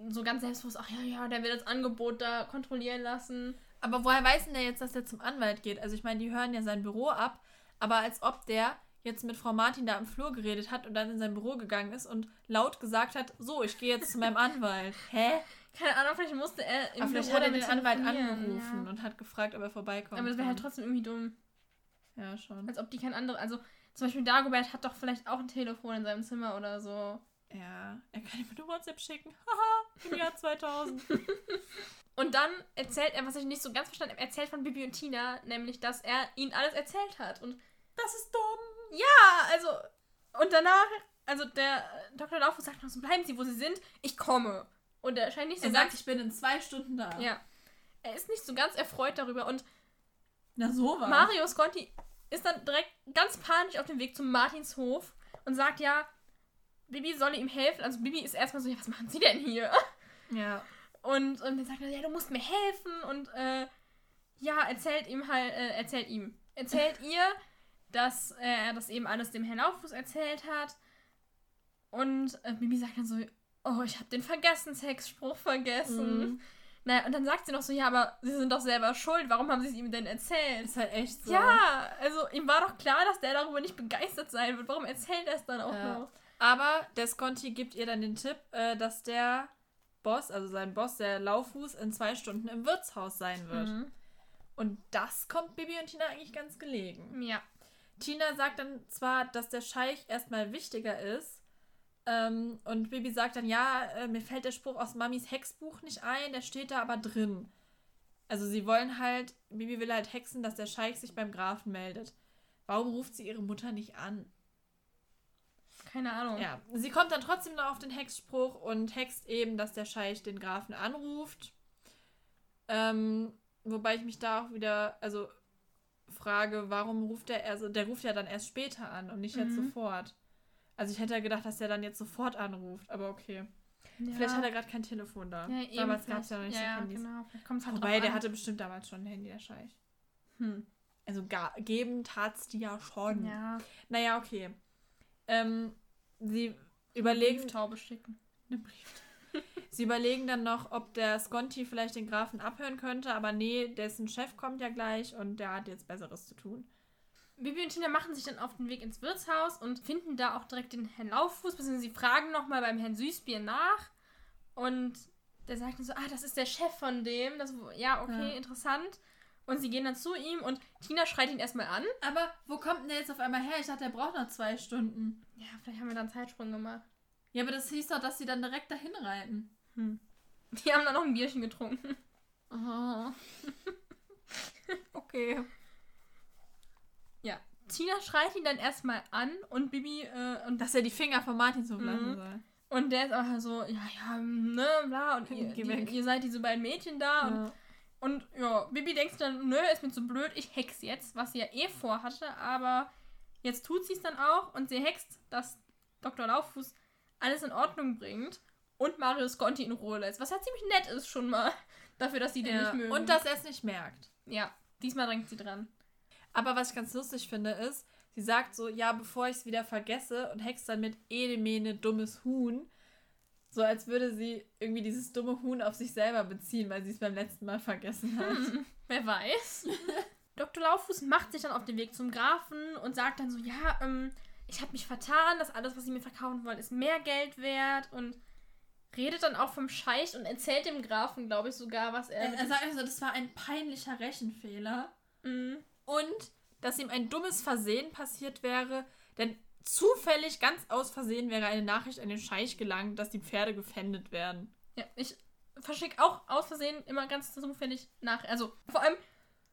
so ganz selbstbewusst, ach ja, ja, der will das Angebot da kontrollieren lassen. Aber woher weiß denn der jetzt, dass der zum Anwalt geht? Also ich meine, die hören ja sein Büro ab, aber als ob der jetzt mit Frau Martin da im Flur geredet hat und dann in sein Büro gegangen ist und laut gesagt hat, so, ich gehe jetzt zu meinem Anwalt. Hä? Keine Ahnung, vielleicht musste er im Aber vielleicht Büro hat er den Anwalt angerufen Ja. und hat gefragt, ob er vorbeikommt. Aber das wäre halt trotzdem irgendwie dumm. Ja, schon. Als ob die kein andere, also zum Beispiel Dagobert hat doch vielleicht auch ein Telefon in seinem Zimmer oder so. Ja, er kann ihm eine WhatsApp schicken. Haha, im Jahr 2000. Und dann erzählt er, was ich nicht so ganz verstanden habe, erzählt von Bibi und Tina, nämlich, dass er ihnen alles erzählt hat. Und Das ist dumm. ja, also, und danach, also der Dr. Laufus sagt noch so, bleiben Sie, wo Sie sind, ich komme. Und er scheint nicht so Er sagt, ganz, ich bin in zwei Stunden da. ja, er ist nicht so ganz erfreut darüber. Und Na, so was. Mario Sconti ist dann direkt ganz panisch auf dem Weg zum Martinshof und sagt ja, Bibi solle ihm helfen. Also Bibi ist erstmal so, ja, was machen Sie denn hier? Ja. Und, und dann sagt er, ja, du musst mir helfen und äh, ja, erzählt ihm halt, äh, erzählt ihm, erzählt ihr, dass äh, er das eben alles dem Herrn Lauffuß erzählt hat. Und äh, Bibi sagt dann so, oh, ich habe den Vergessenshexspruch vergessen. Mhm. Naja, und dann sagt sie noch so, ja, aber sie sind doch selber schuld, warum haben sie es ihm denn erzählt? Ist halt echt so. Ja, also ihm war doch klar, dass der darüber nicht begeistert sein wird. Warum erzählt er es dann auch Ja. noch? Aber der Sconti gibt ihr dann den Tipp, äh, dass der Boss, also sein Boss, der Lauffuß, in zwei Stunden im Wirtshaus sein wird. Mhm. Und das kommt Bibi und Tina eigentlich ganz gelegen. Ja. Tina sagt dann zwar, dass der Scheich erstmal wichtiger ist. Ähm, und Bibi sagt dann, ja, äh, mir fällt der Spruch aus Mamis Hexbuch nicht ein, der steht da aber drin. Also sie wollen halt, Bibi will halt hexen, dass der Scheich sich beim Grafen meldet. Warum ruft sie ihre Mutter nicht an? Keine Ahnung. Ja, sie kommt dann trotzdem noch auf den Hexspruch und hext eben, dass der Scheich den Grafen anruft. Ähm, wobei ich mich da auch wieder, also frage, warum ruft er, also der ruft ja dann erst später an und nicht jetzt Mhm. sofort. Also ich hätte ja gedacht, dass der dann jetzt sofort anruft, aber okay. Ja. Vielleicht hat er gerade kein Telefon da. ja, damals gab es ja noch nicht ja, so ja, Handys. Genau, halt Wobei, der an. hatte bestimmt damals schon ein Handy, der Scheich. Hm. Also geben tat's die ja schon. Ja, Naja, okay. Ähm, sie überlegen, Brieftaube schicken. sie überlegen dann noch, ob der Sconti vielleicht den Grafen abhören könnte, aber nee, dessen Chef kommt ja gleich und der hat jetzt Besseres zu tun. Bibi und Tina machen sich dann auf den Weg ins Wirtshaus und finden da auch direkt den Herrn Lauffuß, beziehungsweise sie fragen nochmal beim Herrn Süßbier nach. Und der sagt dann so, ah, das ist der Chef von dem. Das, ja, okay, Ja. interessant. Und sie gehen dann zu ihm und Tina schreit ihn erstmal an. Aber wo kommt denn der jetzt auf einmal her? Ich dachte, der braucht noch zwei Stunden. Ja, vielleicht haben wir dann einen Zeitsprung gemacht. Ja, aber das hieß doch, dass sie dann direkt dahin reiten. Die haben dann noch ein Bierchen getrunken. Aha. okay. Tina schreit ihn dann erstmal an und Bibi äh, und, Dass er die Finger von Martin so lassen Mhm. soll. und der ist auch so, ja, ja, ne, bla. Und ihr, die, ihr seid diese beiden Mädchen da und Ja. Und ja, Bibi denkt dann, nö, ist mir zu blöd, ich hex jetzt, was sie ja eh vorhatte, aber jetzt tut sie es dann auch und sie hext, dass Dr. Lauffuß alles in Ordnung bringt und Mario Sconti in Ruhe lässt, was ja ziemlich nett ist schon mal, dafür, dass sie den Ja. nicht mögen. Und dass er es nicht merkt. ja, diesmal drängt sie dran. Aber was ich ganz lustig finde, ist, sie sagt so, ja, bevor ich es wieder vergesse und hext dann mit Edemene dummes Huhn. So als würde sie irgendwie dieses dumme Huhn auf sich selber beziehen, weil sie es beim letzten Mal vergessen hat. Hm, wer weiß. Dr. Lauffuß macht sich dann auf den Weg zum Grafen und sagt dann so, ja, ähm, ich habe mich vertan, das alles, was sie mir verkaufen wollen, ist mehr Geld wert und redet dann auch vom Scheich und erzählt dem Grafen, glaube ich, sogar, was er... Er, er sagt also, das war ein peinlicher Rechenfehler. Mhm. Und dass ihm ein dummes Versehen passiert wäre, denn zufällig, ganz aus Versehen, wäre eine Nachricht an den Scheich gelangt, dass die Pferde gefändet werden. Ja, ich verschicke auch aus Versehen immer ganz zufällig nach. Also vor allem,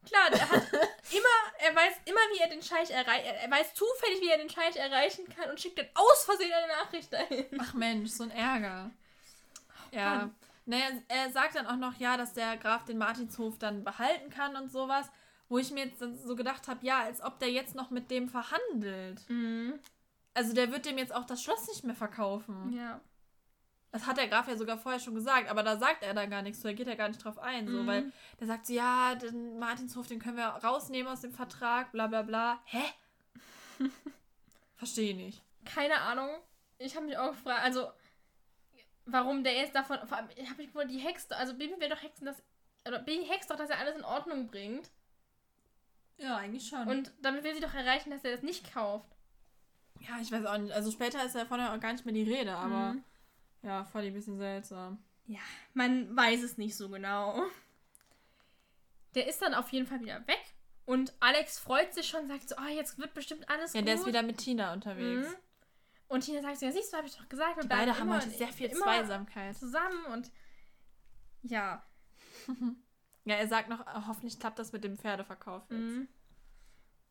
klar, der hat immer, er weiß immer, wie er den Scheich erreicht. Er weiß zufällig, wie er den Scheich erreichen kann und schickt dann aus Versehen eine Nachricht dahin. Ach Mensch, so ein Ärger. Ja. Mann. Naja, er sagt dann auch noch, ja, dass der Graf den Martinshof dann behalten kann und sowas. Wo ich mir jetzt so gedacht habe, ja, als ob der jetzt noch mit dem verhandelt. Mhm. Also der wird dem jetzt auch das Schloss nicht mehr verkaufen. Ja. Das hat der Graf ja sogar vorher schon gesagt, aber da sagt er dann gar nichts, so, da geht er gar nicht drauf ein, so, Mhm. weil der sagt so, ja, den Martinshof, den können wir rausnehmen aus dem Vertrag, bla bla bla. Hä? Verstehe nicht. Keine Ahnung. Ich habe mich auch gefragt, also warum der jetzt davon. Vor allem, ich habe mich gefragt, die Hexe, also Baby will doch hexen, dass. Oder Baby hext doch, dass er alles in Ordnung bringt. Ja, eigentlich schon. Und damit will sie doch erreichen, dass er das nicht kauft. ja, ich weiß auch nicht. Also später ist davon ja auch gar nicht mehr die Rede, aber Mhm. ja, voll ein bisschen seltsam. Ja, man weiß es nicht so genau. Der ist dann auf jeden Fall wieder weg. Und Alex freut sich schon, sagt so, oh, jetzt wird bestimmt alles Ja, gut. der ist wieder mit Tina unterwegs. Mhm. Und Tina sagt so, ja, siehst du, habe ich doch gesagt. Wir Die bleiben beide haben heute sehr viel Zweisamkeit. zusammen und ja. Ja, er sagt noch, äh, hoffentlich klappt das mit dem Pferdeverkauf jetzt. Mhm.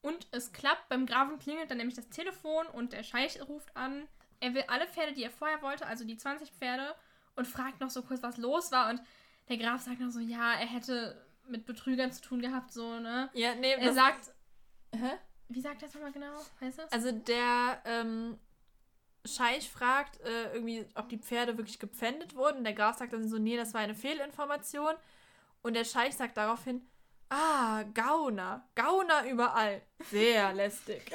Und es klappt, beim Grafen klingelt dann nämlich das Telefon und der Scheich ruft an. Er will alle Pferde, die er vorher wollte, also die 20 Pferde, und fragt noch so kurz, was los war. Und der Graf sagt noch so, ja, er hätte mit Betrügern zu tun gehabt, so, ne? Ja, nee, Er sagt, Hä? wie sagt er das nochmal genau? Weißt du? Also der ähm, Scheich fragt äh, irgendwie, ob die Pferde wirklich gepfändet wurden. Und der Graf sagt dann so, nee, das war eine Fehlinformation. Und der Scheich sagt daraufhin, ah, Gauner, Gauner überall. Sehr lästig.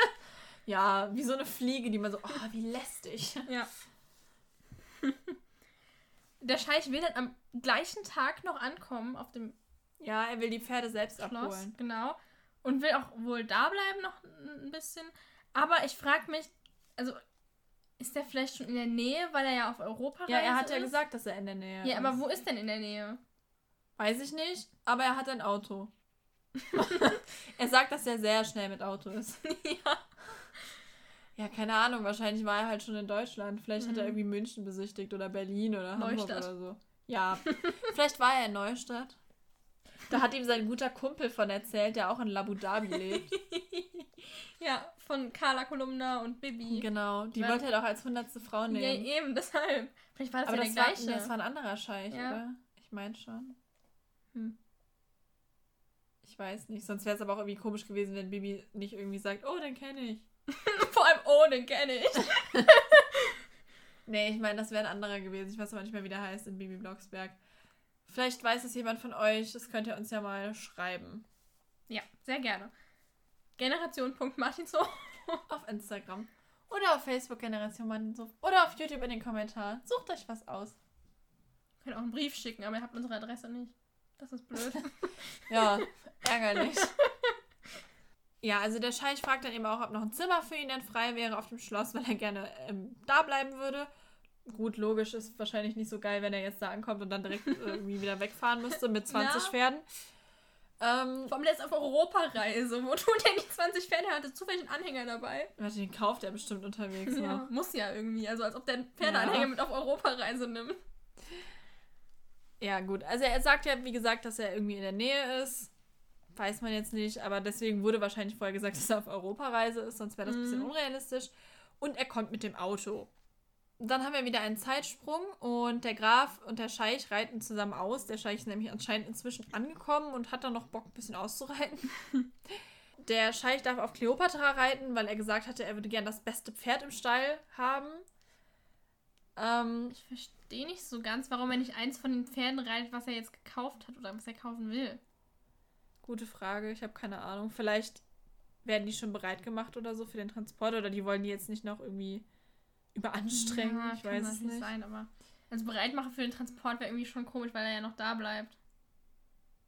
ja, wie so eine Fliege, die man so, oh, wie lästig. Ja. der Scheich will dann am gleichen Tag noch ankommen auf dem Ja, er will die Pferde selbst Schloss, abholen. genau. Und will auch wohl da bleiben noch ein bisschen. Aber ich frage mich, also ist der vielleicht schon in der Nähe, weil er ja auf Europa Ja, er hat ja ist? gesagt, dass er in der Nähe Ja, ist. aber wo ist denn in der Nähe? Weiß ich nicht, aber er hat ein Auto. er sagt, dass er sehr schnell mit Auto ist. ja. Ja, keine Ahnung, wahrscheinlich war er halt schon in Deutschland. Vielleicht hat er Mhm. irgendwie München besichtigt oder Berlin oder Hamburg Neustadt. oder so. Ja, vielleicht war er in Neustadt. Da hat ihm sein guter Kumpel von erzählt, der auch in Abu Dhabi lebt. ja, von Carla Kolumna und Bibi. Genau, die Weil- wollte er doch als hundertste Frau Ja, nehmen. eben, deshalb. Vielleicht war das Aber ja das der war, gleiche. nee, das war ein anderer Scheich, Ja. oder? Ich meine schon. Hm. Ich weiß nicht. Sonst wäre es aber auch irgendwie komisch gewesen, wenn Bibi nicht irgendwie sagt, oh, den kenne ich. Vor allem, oh, den kenne ich. Nee, ich meine, das wäre ein anderer gewesen. Ich weiß aber nicht mehr, wie der heißt in Bibi Blocksberg. Vielleicht weiß es jemand von euch. Das könnt ihr uns ja mal schreiben. Ja, sehr gerne. Generation.martinso. auf Instagram. Oder auf Facebook Generation Martinso. Oder auf YouTube in den Kommentaren. Sucht euch was aus. Könnt auch einen Brief schicken, aber ihr habt unsere Adresse nicht. Das ist blöd. ja, ärgerlich. Ja, also der Scheich fragt dann eben auch, ob noch ein Zimmer für ihn denn frei wäre auf dem Schloss, weil er gerne ähm, da bleiben würde. Gut, logisch ist wahrscheinlich nicht so geil, wenn er jetzt da ankommt und dann direkt irgendwie wieder wegfahren müsste mit 20 ja. Pferden. Ähm, Vor allem der ist auf Europareise. Wo tut er die 20 Pferde? Er hatte zufällig einen Anhänger dabei. Warte, den kauft er bestimmt unterwegs. Ja, noch. muss ja irgendwie. Also als ob der einen Pferdeanhänger ja. mit auf Europareise nimmt. Ja, gut. Also er sagt ja, wie gesagt, dass er irgendwie in der Nähe ist. Weiß man jetzt nicht, aber deswegen wurde wahrscheinlich vorher gesagt, dass er auf Europareise ist, sonst wäre das ein bisschen mhm. unrealistisch. Und er kommt mit dem Auto. Dann haben wir wieder einen Zeitsprung und der Graf und der Scheich reiten zusammen aus. Der Scheich ist nämlich anscheinend inzwischen angekommen und hat dann noch Bock, ein bisschen auszureiten. der Scheich darf auf Kleopatra reiten, weil er gesagt hatte, er würde gern das beste Pferd im Stall haben. Ähm, ich verstehe nicht so ganz, warum er nicht eins von den Pferden reitet, was er jetzt gekauft hat oder was er kaufen will. Gute Frage, ich habe keine Ahnung. Vielleicht werden die schon bereit gemacht oder so für den Transport oder die wollen die jetzt nicht noch irgendwie überanstrengen. Ja, ich weiß es nicht. Sein, aber also bereit machen für den Transport wäre irgendwie schon komisch, weil er ja noch da bleibt.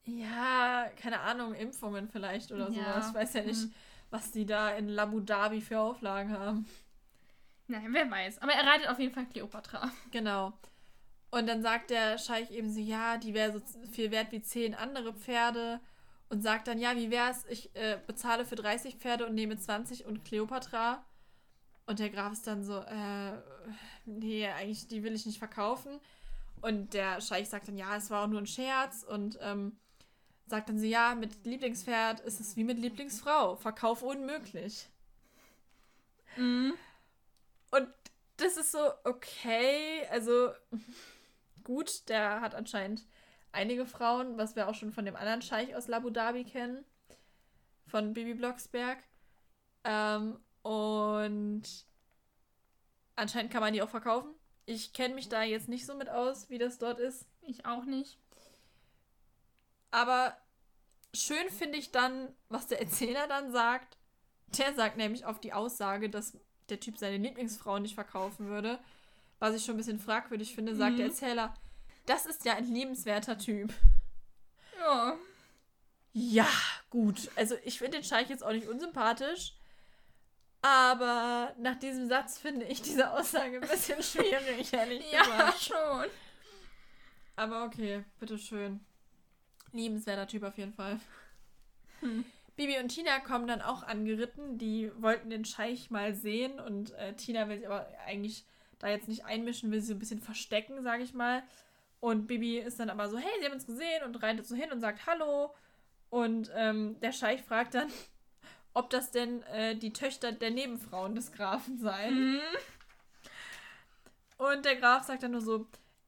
Ja, keine Ahnung, Impfungen vielleicht oder ja. sowas. Ich weiß ja nicht, hm. was die da in Labu Dhabi für Auflagen haben. Nein, wer weiß. Aber er reitet auf jeden Fall Cleopatra. Genau. Und dann sagt der Scheich eben so, ja, die wäre so viel wert wie zehn andere Pferde. Und sagt dann, ja, wie wär's, ich äh, bezahle für 30 Pferde und nehme 20 und Cleopatra. Und der Graf ist dann so, äh, nee, eigentlich, die will ich nicht verkaufen. Und der Scheich sagt dann, ja, es war auch nur ein Scherz. Und ähm, sagt dann so, ja, mit Lieblingspferd ist es wie mit Lieblingsfrau. Verkauf unmöglich. Mhm. Und das ist so, okay, also gut, der hat anscheinend einige Frauen, was wir auch schon von dem anderen Scheich aus Abu Dhabi kennen. Von Bibi Blocksberg. Ähm, und anscheinend kann man die auch verkaufen. Ich kenne mich da jetzt nicht so mit aus, wie das dort ist. Ich auch nicht. Aber schön finde ich dann, was der Erzähler dann sagt. Der sagt nämlich auf die Aussage, dass der Typ seine Lieblingsfrau nicht verkaufen würde, was ich schon ein bisschen fragwürdig finde, sagt mhm. der Erzähler, das ist ja ein liebenswerter Typ. Ja. Ja, gut. Also ich finde den Scheich jetzt auch nicht unsympathisch. Aber nach diesem Satz finde ich diese Aussage ein bisschen schwierig, ehrlich ja, gesagt. Ja, schon. Aber okay, bitteschön. Liebenswerter Typ auf jeden Fall. Hm. Bibi und Tina kommen dann auch angeritten. Die wollten den Scheich mal sehen und äh, Tina will sich aber eigentlich da jetzt nicht einmischen, will sie so ein bisschen verstecken, sage ich mal. Und Bibi ist dann aber so, hey, sie haben uns gesehen und reitet so hin und sagt Hallo. Und ähm, der Scheich fragt dann, ob das denn äh, die Töchter der Nebenfrauen des Grafen seien. Mhm. Und der Graf sagt dann nur so,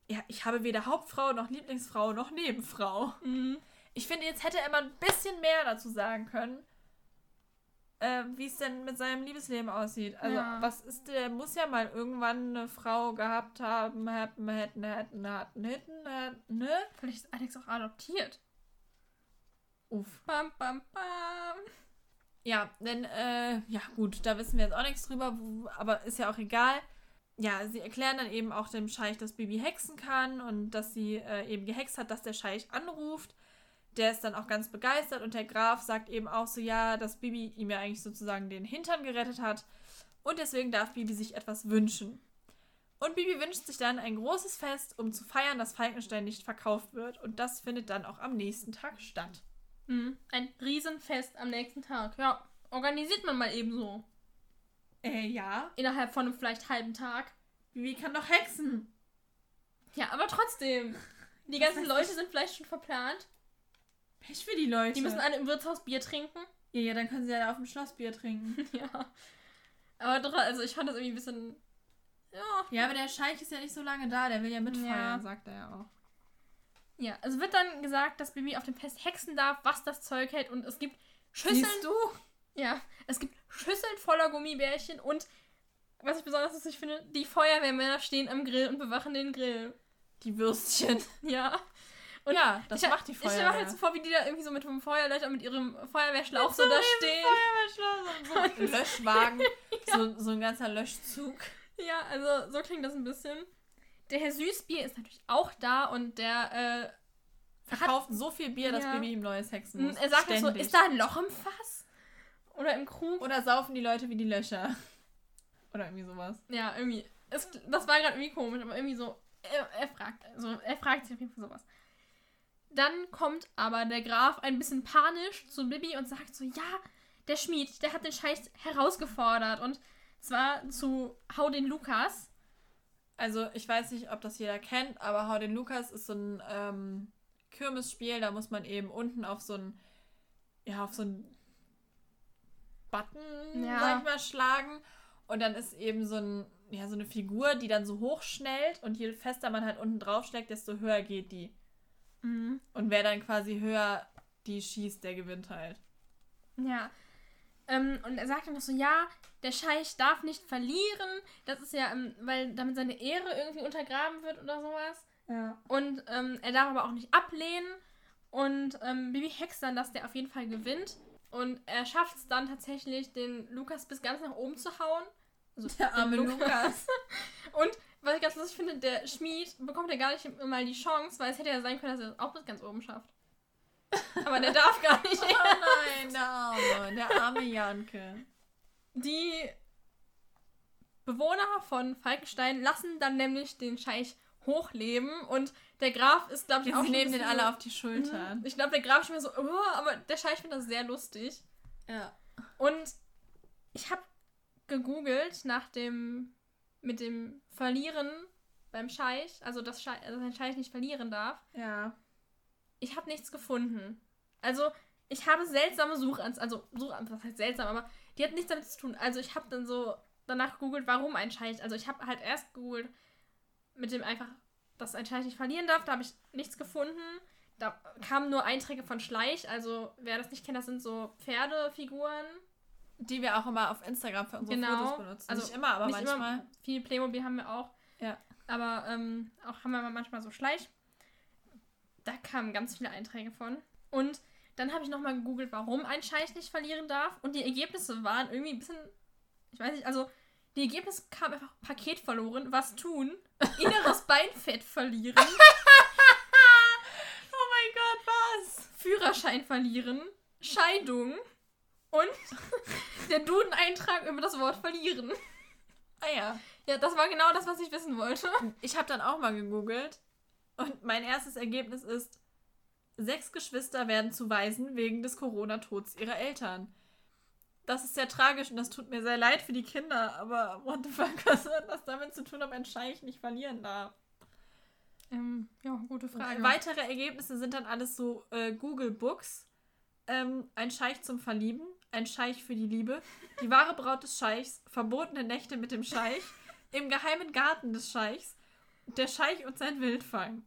ja, ich habe weder Hauptfrau noch Lieblingsfrau noch Nebenfrau. Mhm. Ich finde, jetzt hätte er mal ein bisschen mehr dazu sagen können, äh, wie es denn mit seinem Liebesleben aussieht. Also, ja. was ist der? Muss ja mal irgendwann eine Frau gehabt haben, hätten, hätten, hätten, hätten, hätten, ne? Vielleicht ist Alex auch adoptiert. Uff. Bam, bam, bam. Ja, denn, äh, ja, gut, da wissen wir jetzt auch nichts drüber, aber ist ja auch egal. Ja, sie erklären dann eben auch dem Scheich, dass Bibi hexen kann und dass sie äh, eben gehext hat, dass der Scheich anruft der ist dann auch ganz begeistert und der Graf sagt eben auch so, ja, dass Bibi ihm ja eigentlich sozusagen den Hintern gerettet hat und deswegen darf Bibi sich etwas wünschen. Und Bibi wünscht sich dann ein großes Fest, um zu feiern, dass Falkenstein nicht verkauft wird und das findet dann auch am nächsten Tag statt. Mhm. Ein Riesenfest am nächsten Tag. Ja, organisiert man mal eben so. Äh, ja. Innerhalb von einem vielleicht halben Tag. Bibi kann doch hexen. Ja, aber trotzdem. Die ganzen Leute sind vielleicht schon verplant. Pech für die Leute. Die müssen alle im Wirtshaus Bier trinken. Ja, ja, dann können sie ja auf dem Schloss Bier trinken. ja. Aber doch, also ich fand das irgendwie ein bisschen. Ja. Ja, aber der Scheich ist ja nicht so lange da, der will ja mitfeiern, ja. sagt er ja auch. Ja, also wird dann gesagt, dass Bibi auf dem Fest hexen darf, was das Zeug hält und es gibt Schüsseln. Siehst du? Ja, es gibt Schüsseln voller Gummibärchen und was ich besonders lustig finde, die Feuerwehrmänner stehen am Grill und bewachen den Grill. Die Würstchen. Ja. Und ja, das ich, macht die Ich stelle Feuerwehr. mir halt so vor, wie die da irgendwie so mit dem Feuerlöcher mit ihrem Feuerwehrschlauch so, da stehen. so ein Löschwagen, so, so ein ganzer Löschzug. Ja, also so klingt das ein bisschen. Der Herr Süßbier ist natürlich auch da und der, äh, Verkauft so viel Bier, dass Ja. Baby ihm neues hexen muss. er sagt halt so, ist da ein Loch im Fass? Oder im Krug? Oder saufen die Leute wie die Löcher. Oder irgendwie sowas. Ja, irgendwie. Es, das war gerade irgendwie komisch, aber irgendwie so. Er, er fragt, also er fragt sich auf jeden Fall sowas. Dann kommt aber der Graf ein bisschen panisch zu Bibi und sagt so, ja, der Schmied, der hat den Scheich herausgefordert und zwar zu Hau den Lukas. Also, ich weiß nicht, ob das jeder kennt, aber Hau den Lukas ist so ein ähm, Kirmesspiel. Da muss man eben unten auf so ein, ja, auf so ein Button, Ja. sag ich mal, schlagen. Und dann ist eben so, ein, ja, so eine Figur, die dann so hoch schnellt. Und je fester man halt unten drauf schlägt, desto höher geht die. Mhm. Und wer dann quasi höher die schießt, der gewinnt halt. Ja. Ähm, und er sagt dann noch so, ja, der Scheich darf nicht verlieren. Das ist ja, ähm, weil damit seine Ehre irgendwie untergraben wird oder sowas. Ja. Und ähm, er darf aber auch nicht ablehnen. Und ähm, Bibi hext dann, dass der auf jeden Fall gewinnt. Und er schafft es dann tatsächlich, den Lukas bis ganz nach oben zu hauen. Also Der arme Lukas. Und was ich ganz lustig finde, der Schmied bekommt ja gar nicht mal die Chance, weil es hätte ja sein können, dass er es auch bis ganz oben schafft. Aber der darf gar nicht. Oh nein, der arme, der arme Janke. Die Bewohner von Falkenstein lassen dann nämlich den Scheich hochleben und der Graf ist, glaube ich, auch Sie schon nehmen den alle auf die Schultern. Mhm. Ich glaube, der Graf ist schon so, oh, aber der Scheich findet das sehr lustig. Ja. Und ich habe gegoogelt nach dem, mit dem Verlieren beim Scheich, also dass, Scheich, also ein Scheich nicht verlieren darf. Ja. Ich habe nichts gefunden. Also, ich habe seltsame Suchanzeigen, also Suchanzeigen, was heißt seltsam, aber die hat nichts damit zu tun. Also, ich habe dann so danach gegoogelt, warum ein Scheich. Also, ich habe halt erst gegoogelt mit dem einfach, dass ein Scheich nicht verlieren darf. Da habe ich nichts gefunden. Da kamen nur Einträge von Schleich. Also, wer das nicht kennt, das sind so Pferdefiguren. Die wir auch immer auf Instagram für unsere Genau. Fotos benutzen. Also, nicht immer, aber nicht manchmal. Immer, viel Playmobil haben wir auch. Ja. Aber ähm, auch haben wir manchmal so Schleich. Da kamen ganz viele Einträge von. Und dann habe ich nochmal gegoogelt, warum ein Scheich nicht verlieren darf. Und die Ergebnisse waren irgendwie ein bisschen. Ich weiß nicht, also die Ergebnisse kamen einfach Paket verloren. Was tun? Inneres Beinfett verlieren. Oh mein Gott, was? Führerschein verlieren. Scheidung. Und der Duden-Eintrag über das Wort verlieren. Ah ja. Ja, das war genau das, was ich wissen wollte. Ich habe dann auch mal gegoogelt und mein erstes Ergebnis ist, sechs Geschwister werden zu Waisen wegen des Corona-Tods ihrer Eltern. Das ist sehr tragisch und das tut mir sehr leid für die Kinder, aber what the fuck, was hat das damit zu tun, ob ein Scheich nicht verlieren darf? Ähm, ja, gute Frage. Weitere Ergebnisse sind dann alles so äh, Google Books. Ähm, ein Scheich zum Verlieben, ein Scheich für die Liebe, die wahre Braut des Scheichs, verbotene Nächte mit dem Scheich, im geheimen Garten des Scheichs, der Scheich und sein Wildfang.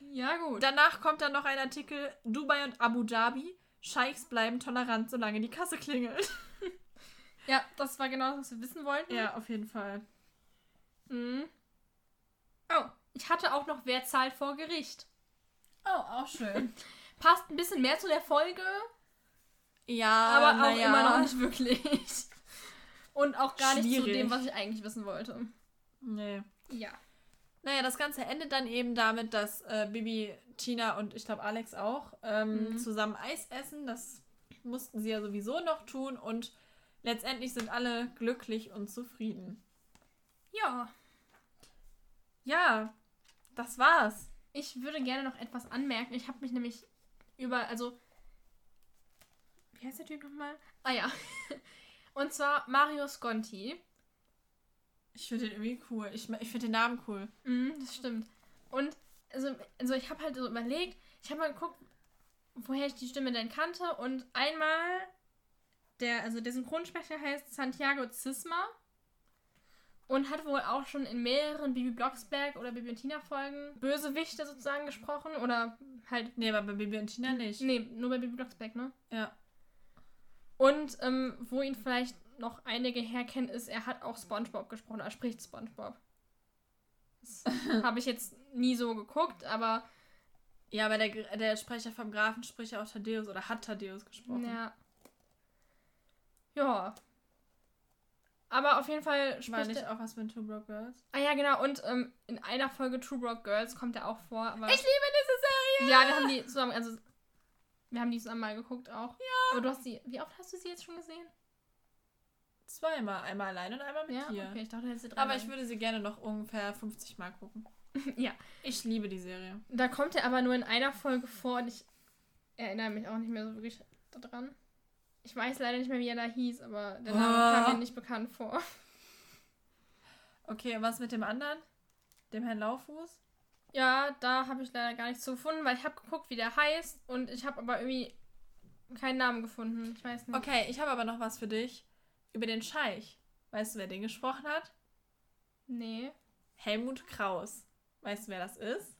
Ja, gut. Danach kommt dann noch ein Artikel Dubai und Abu Dhabi. Scheichs bleiben tolerant, solange die Kasse klingelt. Ja, das war genau das, was wir wissen wollten. Ja, auf jeden Fall. Mhm. Oh, ich hatte auch noch Wer zahlt vor Gericht. Oh, auch schön. Passt ein bisschen mehr zu der Folge, Ja, aber auch ja. immer noch nicht wirklich. Und auch gar nicht zu Schwierig. dem, was ich eigentlich wissen wollte. Nee. Ja. Naja, das Ganze endet dann eben damit, dass äh, Bibi, Tina und ich glaube Alex auch ähm, Mhm. zusammen Eis essen. Das mussten sie ja sowieso noch tun und letztendlich sind alle glücklich und zufrieden. Ja. Ja, das war's. Ich würde gerne noch etwas anmerken. Ich habe mich nämlich über, also. Wie heißt der Typ nochmal? Ah ja. Und zwar Mario Sconti. Ich finde den irgendwie cool. Ich, ich finde den Namen cool. Mhm, das stimmt. Und also, also ich habe halt so überlegt, ich habe mal geguckt, woher ich die Stimme denn kannte. Und einmal, der, also der Synchronsprecher heißt Santiago Zisma und hat wohl auch schon in mehreren Bibi Blocksberg oder Bibi und Tina Folgen Bösewichte sozusagen gesprochen. Oder halt, Nee, aber bei Bibi und Tina nicht. nee, nur bei Bibi Blocksberg, ne? Ja. Und ähm, wo ihn vielleicht noch einige herkennen, ist, er hat auch SpongeBob gesprochen. Er spricht SpongeBob. Das habe ich jetzt nie so geguckt, aber Ja, aber der, der Sprecher vom Grafen spricht ja auch Thaddeus oder hat Thaddeus gesprochen. ja. Ja. Aber auf jeden Fall War spricht nicht er, auch was mit Two Broke Girls? Ah ja, genau. Und ähm, in einer Folge True Broke Girls kommt er auch vor. Ich liebe diese Serie! ja, wir haben die zusammen, also wir haben die zusammen mal geguckt auch. Ja. Aber du hast sie, wie oft hast du sie jetzt schon gesehen? Zweimal. Einmal allein und einmal mit ja, dir. okay, ich dachte, du hättest sie drei. Aber ich würde sie gerne noch ungefähr 50 Mal gucken. ja. Ich liebe die Serie. Da kommt er aber nur in einer Folge vor und ich erinnere mich auch nicht mehr so wirklich daran. Ich weiß leider nicht mehr, wie er da hieß, aber der Name Ah. kam mir nicht bekannt vor. Okay, und was mit dem anderen? Dem Herrn Lauffuß? Ja, da habe ich leider gar nichts zu gefunden, weil ich habe geguckt, wie der heißt und ich habe aber irgendwie keinen Namen gefunden. Ich weiß nicht. Okay, ich habe aber noch was für dich. Über den Scheich. Weißt du, wer den gesprochen hat? Nee. Helmut Kraus. Weißt du, wer das ist?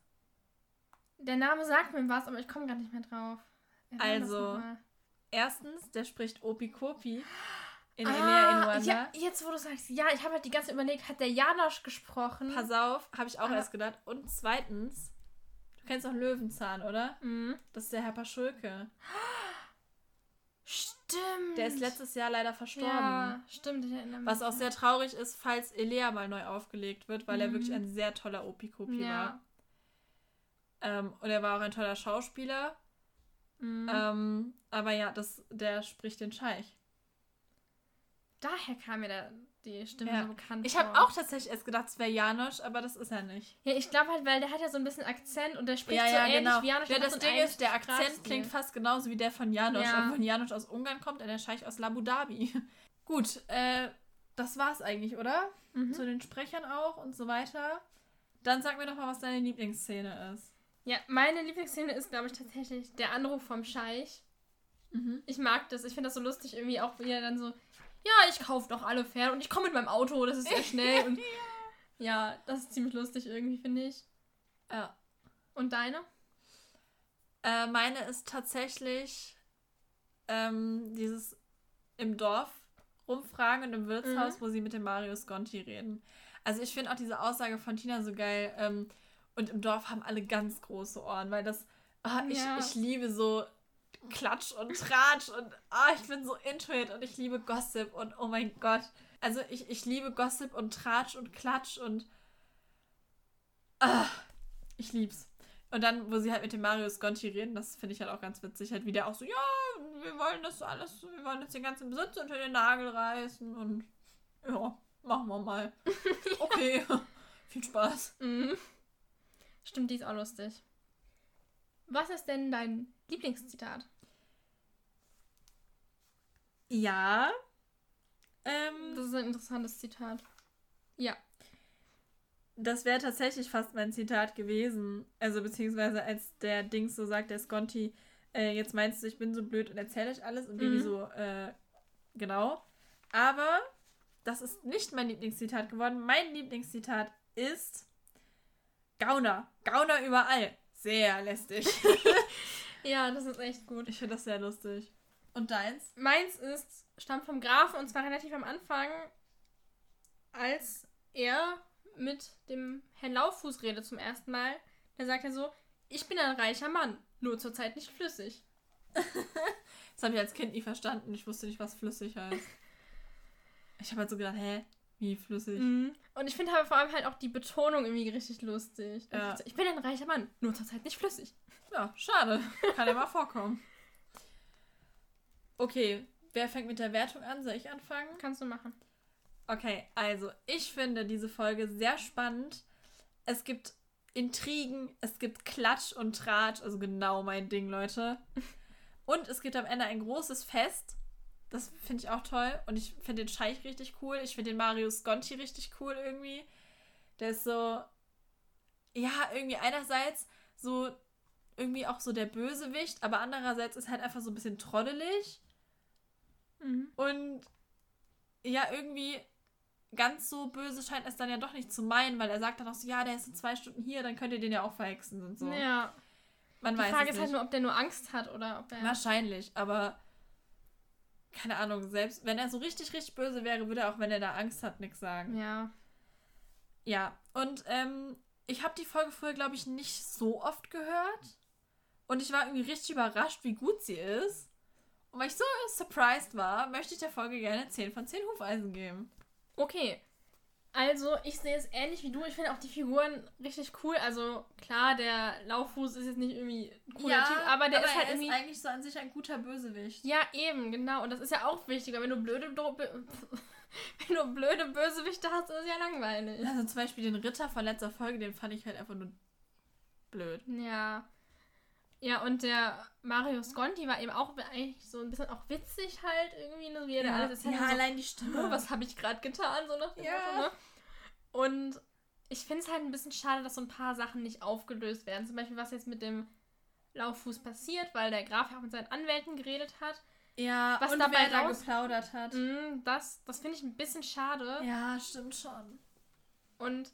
Der Name sagt mir was, aber ich komme gar nicht mehr drauf. Das Also? Erstens, der spricht Opi Kopi in ah, Elia Inuanda. ja, jetzt wo du sagst, ja, ich habe halt die ganze Zeit überlegt, hat der Janosch gesprochen? Pass auf, habe ich auch Ah. erst gedacht. Und zweitens, du kennst doch Löwenzahn, oder? Mhm. Das ist der Herr Paschulke. Stimmt. Der ist letztes Jahr leider verstorben. Ja, stimmt, ich erinnere mich. Was auch sehr traurig ist, falls Elea mal neu aufgelegt wird, weil er Mhm. wirklich ein sehr toller Opi-Kopi Ja. war. Ähm, und er war auch ein toller Schauspieler. Mhm. Ähm, aber ja, das, der spricht den Scheich. Daher kam mir da die Stimme Ja. so bekannt Ich habe auch tatsächlich erst gedacht, es wäre Janosch, aber das ist er nicht. Ja, ich glaube halt, weil der hat ja so ein bisschen Akzent und der spricht ja, so ja, ähnlich genau. wie Janosch. Ja, das Ding ist, der Akzent klingt fast genauso wie der von Janosch. Ja. Obwohl Janosch aus Ungarn kommt und der Scheich aus Abu Dhabi. Gut, äh, das war's eigentlich, oder? Mhm. Zu den Sprechern auch und so weiter. Dann sag mir doch mal, was deine Lieblingsszene ist. Ja, meine Lieblingsszene ist, glaube ich, tatsächlich der Anruf vom Scheich. Mhm. Ich mag das. Ich finde das so lustig, irgendwie auch, wie er dann so, ja, ich kaufe doch alle Pferde und ich komme mit meinem Auto, das ist sehr schnell. und ja, das ist ziemlich lustig irgendwie, finde ich. Ja. Und deine? Äh, meine ist tatsächlich ähm, dieses im Dorf rumfragen und im Wirtshaus, wo sie mit dem Mario Sconti reden. Also ich finde auch diese Aussage von Tina so geil. Ähm, und im Dorf haben alle ganz große Ohren, weil das, ah, ich, Ja. ich liebe so Klatsch und Tratsch und ah, ich bin so into it und ich liebe Gossip und oh mein Gott. Also ich, ich liebe Gossip und Tratsch und Klatsch und ah, ich lieb's. Und dann, wo sie halt mit dem Mario Sconti reden, das finde ich halt auch ganz witzig, halt wie der auch so, ja, wir wollen das alles, wir wollen jetzt den ganzen Besitz unter den Nagel reißen und ja, machen wir mal. Okay, viel Spaß. Mhm. Stimmt, die ist auch lustig. Was ist denn dein Lieblingszitat? Ja. Ähm, Das ist ein interessantes Zitat. Ja. das wäre tatsächlich fast mein Zitat gewesen. Also beziehungsweise als der Dings so sagt, der Sconti, äh, jetzt meinst du, ich bin so blöd und erzähle euch alles und Baby Mhm. so, äh, genau. Aber das ist nicht mein Lieblingszitat geworden. Mein Lieblingszitat ist Gauner. Gauner überall. Sehr lästig. Ja, das ist echt gut. ich finde das sehr lustig. Und deins? Meins ist, stammt vom Grafen und zwar relativ am Anfang, als er mit dem Herrn Lauffuß redet zum ersten Mal. Da sagt er so, ich bin ein reicher Mann, nur zurzeit nicht flüssig. Das habe ich als Kind nie verstanden. Ich wusste nicht, was flüssig heißt. Ich habe halt so gedacht, hä? Wie flüssig? Mhm. Und ich finde aber vor allem halt auch die Betonung irgendwie richtig lustig. Ja. Ich bin ein reicher Mann, nur zurzeit nicht flüssig. Ja, schade. Kann ja mal vorkommen. Okay, wer fängt mit der Wertung an? Soll ich anfangen? Kannst du machen. Okay, also ich finde diese Folge sehr spannend. Es gibt Intrigen, es gibt Klatsch und Tratsch, also genau mein Ding, Leute. Und es gibt am Ende ein großes Fest. Das finde ich auch toll. Und ich finde den Scheich richtig cool. Ich finde den Mario Sconti richtig cool irgendwie. Der ist so, ja, irgendwie einerseits so irgendwie auch so der Bösewicht, aber andererseits ist halt einfach so ein bisschen troddelig. Mhm. Und ja, irgendwie ganz so böse scheint es dann ja doch nicht zu meinen, weil er sagt dann auch so, ja, der ist in zwei Stunden hier, dann könnt ihr den ja auch verhexen und so. Ja. Man Die weiß Frage ist halt nur, ob der nur Angst hat oder ob er. Wahrscheinlich, aber keine Ahnung, selbst wenn er so richtig, richtig böse wäre, würde er auch, wenn er da Angst hat, nichts sagen. Ja. Ja, und ähm, ich habe die Folge früher, glaube ich, nicht so oft gehört. Und ich war irgendwie richtig überrascht, wie gut sie ist. Und weil ich so surprised war, möchte ich der Folge gerne 10 von 10 Hufeisen geben. Okay. Also, ich sehe es ähnlich wie du. Ich finde auch die Figuren richtig cool. Also, klar, der Lauffuß ist jetzt nicht irgendwie ein cooler Typ, aber der ist halt er irgendwie. ist eigentlich so an sich ein guter Bösewicht. ja, eben, genau. Und das ist ja auch wichtig, weil wenn du blöde, wenn du blöde Bösewichte hast, ist es ja langweilig. Also zum Beispiel den Ritter von letzter Folge, den fand ich halt einfach nur blöd. Ja. Ja, und der Mario Sconti war eben auch eigentlich so ein bisschen auch witzig halt irgendwie, ne? Wie er da alles erzählt ja hat, so, allein die Stimme. oh, was habe ich gerade getan, so nach dem Ja. Motto, ne? Und ich finde es halt ein bisschen schade, dass so ein paar Sachen nicht aufgelöst werden. Zum Beispiel, was jetzt mit dem Lauffuß passiert, weil der Graf ja auch mit seinen Anwälten geredet hat. Ja, Was und dabei wer da raus- geplaudert hat. Mm, Das, das finde ich ein bisschen schade. Ja, stimmt schon. Und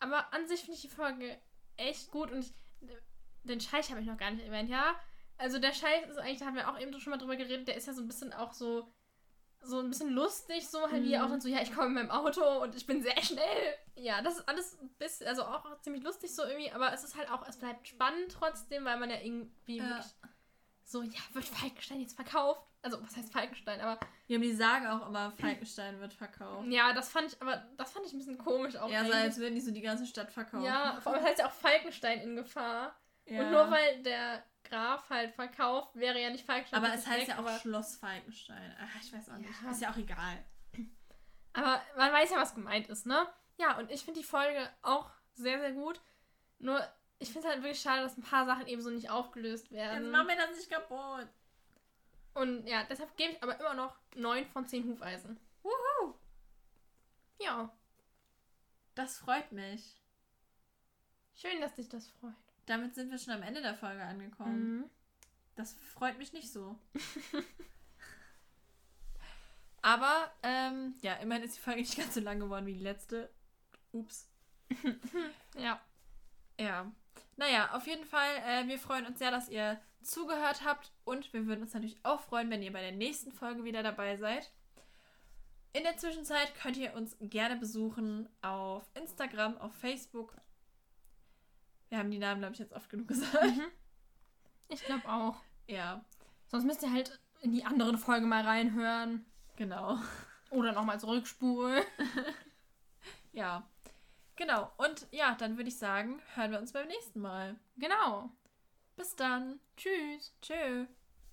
aber an sich finde ich die Folge echt gut und ich, den Scheich habe ich noch gar nicht erwähnt, ja. Also der Scheich ist eigentlich, da haben wir auch eben schon mal drüber geredet, der ist ja so ein bisschen auch so so ein bisschen lustig, so halt wie er auch dann so, ja, ich komme mit meinem Auto und ich bin sehr schnell. Ja, das ist alles ein bisschen, also auch ziemlich lustig so irgendwie, aber es ist halt auch, es bleibt spannend trotzdem, weil man ja irgendwie Ja. wirklich so, ja, wird Falkenstein jetzt verkauft? Also, was heißt Falkenstein? Aber Ja, die sagen auch immer, Falkenstein wird verkauft. ja, das fand ich, aber das fand ich ein bisschen komisch auch. Ja, so als würden die so die ganze Stadt verkaufen. Ja, vor allem heißt ja auch Falkenstein in Gefahr. Ja. Und nur weil der Graf halt verkauft, wäre ja nicht Falkenstein. Aber es heißt weg, ja auch Schloss Falkenstein. Ach, ich weiß auch nicht. Ja. Ist ja auch egal. aber man weiß ja, was gemeint ist, ne? Ja, und ich finde die Folge auch sehr, sehr gut. Nur, ich finde es halt wirklich schade, dass ein paar Sachen eben so nicht aufgelöst werden. Jetzt machen wir das nicht kaputt. Und ja, deshalb gebe ich aber immer noch 9 von 10 Hufeisen. Wuhu. Ja, Das freut mich. schön, dass dich das freut. Damit sind wir schon am Ende der Folge angekommen. Mhm. Das freut mich nicht so. Aber, ähm, ja, immerhin ist die Folge nicht ganz so lang geworden wie die letzte. Ups. Ja. Ja. Naja, auf jeden Fall, äh, wir freuen uns sehr, dass ihr zugehört habt und wir würden uns natürlich auch freuen, wenn ihr bei der nächsten Folge wieder dabei seid. In der Zwischenzeit könnt ihr uns gerne besuchen auf Instagram, auf Facebook. Wir haben die Namen, glaube ich, jetzt oft genug gesagt. Mhm. Ich glaube auch. Ja, Sonst müsst ihr halt in die andere Folge mal reinhören. genau. Oder nochmal zurückspulen. Ja, genau. Und ja, dann würde ich sagen, hören wir uns beim nächsten Mal. Genau. Bis dann. Tschüss. Tschö.